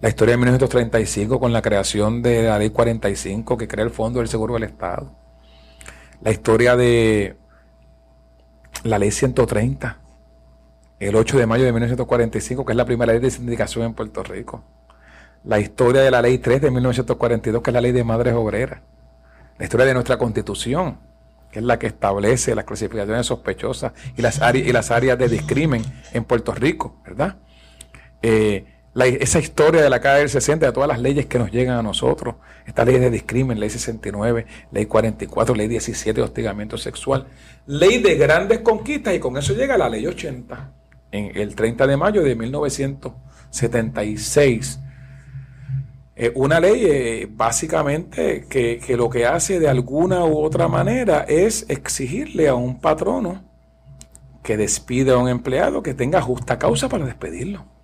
La historia de 1935 con la creación de la Ley 45 que crea el Fondo del Seguro del Estado. La historia de la Ley 130, el 8 de mayo de 1945, que es la primera ley de sindicación en Puerto Rico. La historia de la Ley 3 de 1942, que es la Ley de Madres Obreras. La historia de nuestra Constitución, que es la que establece las clasificaciones sospechosas y las, áreas, y las áreas de discrimen en Puerto Rico, ¿verdad? Eh, esa historia de la calle del 60, de todas las leyes que nos llegan a nosotros, esta ley de discrimen, ley 69, ley 44, ley 17 de hostigamiento sexual, ley de grandes conquistas y con eso llega la ley 80, en el 30 de mayo de 1976. Eh, una ley eh, básicamente que, que lo que hace de alguna u otra manera es exigirle a un patrono que despide a un empleado que tenga justa causa para despedirlo.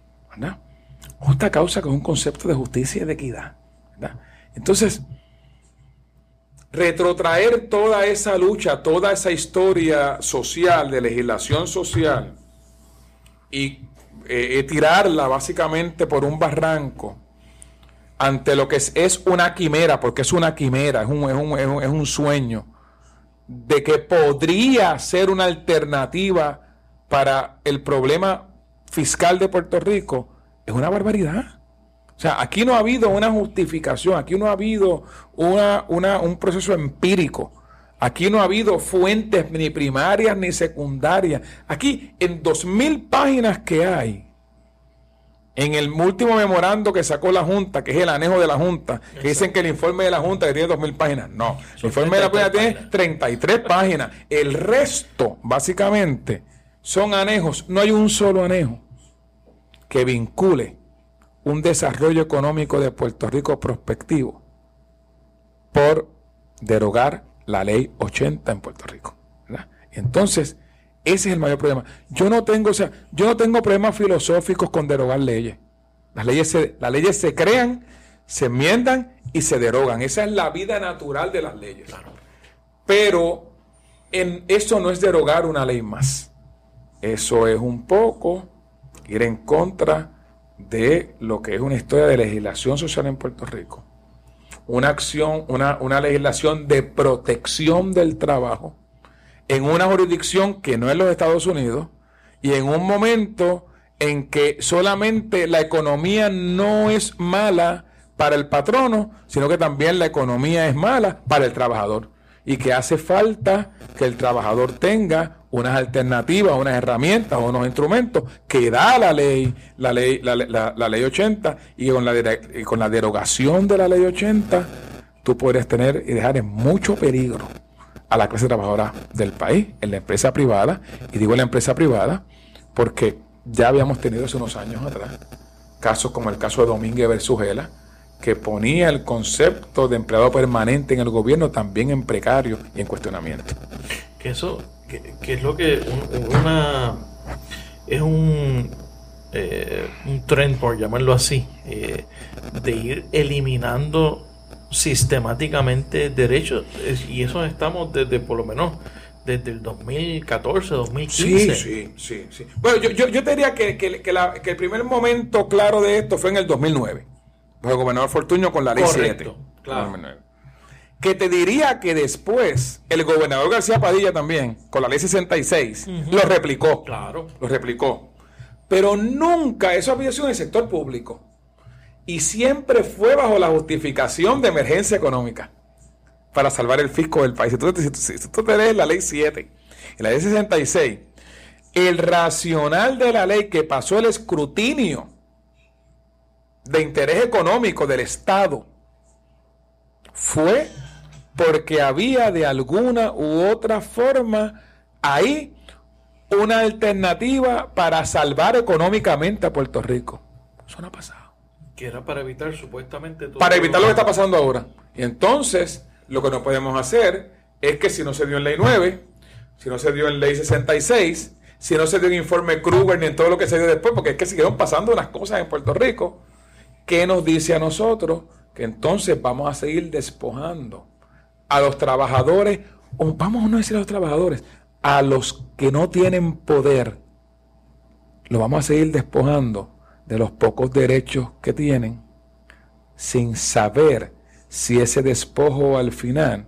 Justa causa con un concepto de justicia y de equidad. Entonces, retrotraer toda esa lucha, toda esa historia social, de legislación social, y eh, eh, tirarla básicamente por un barranco ante lo que es, una quimera, porque es una quimera, es un, es un sueño, de que podría ser una alternativa para el problema fiscal de Puerto Rico es una barbaridad. O sea, aquí no ha habido una justificación, aquí no ha habido una, un proceso empírico. Aquí no ha habido fuentes ni primarias ni secundarias. Aquí, en dos mil páginas que hay, en el último memorando que sacó la Junta, que es el anejo de la Junta, que dicen que el informe de la Junta que tiene dos mil páginas. No, el informe de la Junta tiene 33 páginas. El resto, básicamente, son anejos. No hay un solo anejo que vincule un desarrollo económico de Puerto Rico prospectivo por derogar la ley 80 en Puerto Rico. Entonces, ese es el mayor problema. Yo no tengo, o sea, yo no tengo problemas filosóficos con derogar leyes. Las leyes se, las leyes se crean, se enmiendan y se derogan. Esa es la vida natural de las leyes. Pero en, eso no es derogar una ley más. Eso es un poco ir en contra de lo que es una historia de legislación social en Puerto Rico. Una acción, una, una legislación de protección del trabajo en una jurisdicción que no es los Estados Unidos, y en un momento en que solamente la economía no es mala para el patrono, sino que también la economía es mala para el trabajador y que hace falta que el trabajador tenga unas alternativas, unas herramientas unos instrumentos que da la ley, la ley, la, ley 80 y con la, con la derogación de la ley 80 tú puedes tener y dejar en mucho peligro a la clase trabajadora del país, en la empresa privada, y digo en la empresa privada porque ya habíamos tenido hace unos años atrás casos como el caso de Domínguez versus Gela, que ponía el concepto de empleado permanente en el gobierno también en precario y en cuestionamiento. Que eso, que, es lo que una es un eh, un tren por llamarlo así eh, de ir eliminando sistemáticamente derechos y eso estamos desde por lo menos desde el 2014, 2015. Sí, sí, sí. Bueno, yo, yo, te diría que, que, el primer momento claro de esto fue en el 2009, bajo el gobernador Fortuño con la ley Correcto, 7. Claro. Que te diría que después el gobernador García Padilla también, con la ley 66, lo replicó. Claro. Lo replicó. Pero nunca eso había sido en el sector público. Y siempre fue bajo la justificación de emergencia económica para salvar el fisco del país. Si tú, te lees la ley 7 y la ley 66, el racional de la ley que pasó el escrutinio de interés económico del Estado fue porque había de alguna u otra forma ahí una alternativa para salvar económicamente a Puerto Rico. Eso no ha pasado. Que era para evitar supuestamente todo Para evitar lo que está pasando ahora. Y entonces, lo que no podemos hacer es que si no se dio en ley 9, si no se dio en ley 66, si no se dio en informe Kruger ni en todo lo que se dio después, porque es que siguieron pasando unas cosas en Puerto Rico, ¿qué nos dice a nosotros? Que entonces vamos a seguir despojando a los trabajadores, o vamos a no decir a los trabajadores, a los que no tienen poder, lo vamos a seguir despojando de los pocos derechos que tienen, sin saber si ese despojo al final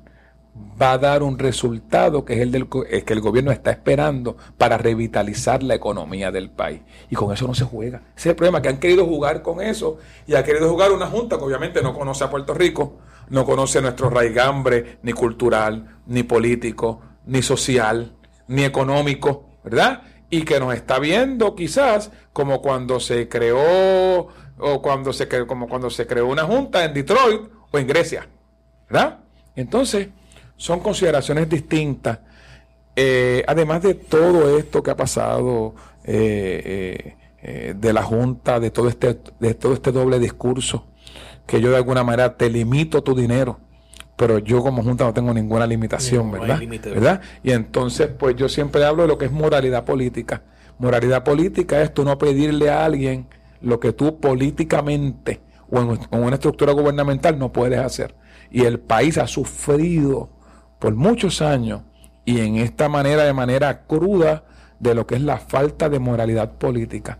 va a dar un resultado que es el del que el gobierno está esperando para revitalizar la economía del país. Y con eso no se juega. Ese es el problema, que han querido jugar con eso y ha querido jugar una junta que obviamente no conoce a Puerto Rico, no conoce nuestro raigambre ni cultural, ni político, ni social, ni económico, ¿verdad? Y que nos está viendo quizás como cuando se creó o cuando se creó, como cuando se creó una junta en Detroit o en Grecia, ¿verdad? Entonces, son consideraciones distintas. Eh, además de todo esto que ha pasado eh, eh, de la Junta, de todo este, de todo este doble discurso, que yo de alguna manera te limito tu dinero, pero yo como Junta no tengo ninguna limitación, ¿verdad? ¿verdad? Y entonces, pues yo siempre hablo de lo que es moralidad política. Moralidad política es tú no pedirle a alguien lo que tú políticamente o en, una estructura gubernamental no puedes hacer. Y el país ha sufrido por muchos años y en esta manera, de manera cruda, de lo que es la falta de moralidad política,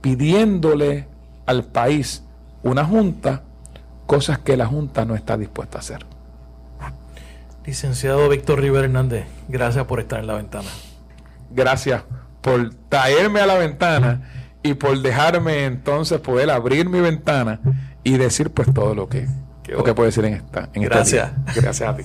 pidiéndole al país una junta cosas que la junta no está dispuesta a hacer. Licenciado Víctor Rivera Hernández, gracias por estar en la ventana. Gracias por traerme a la ventana y por dejarme entonces poder abrir mi ventana y decir pues todo lo que, lo que puede decir en esta. En gracias. gracias a ti.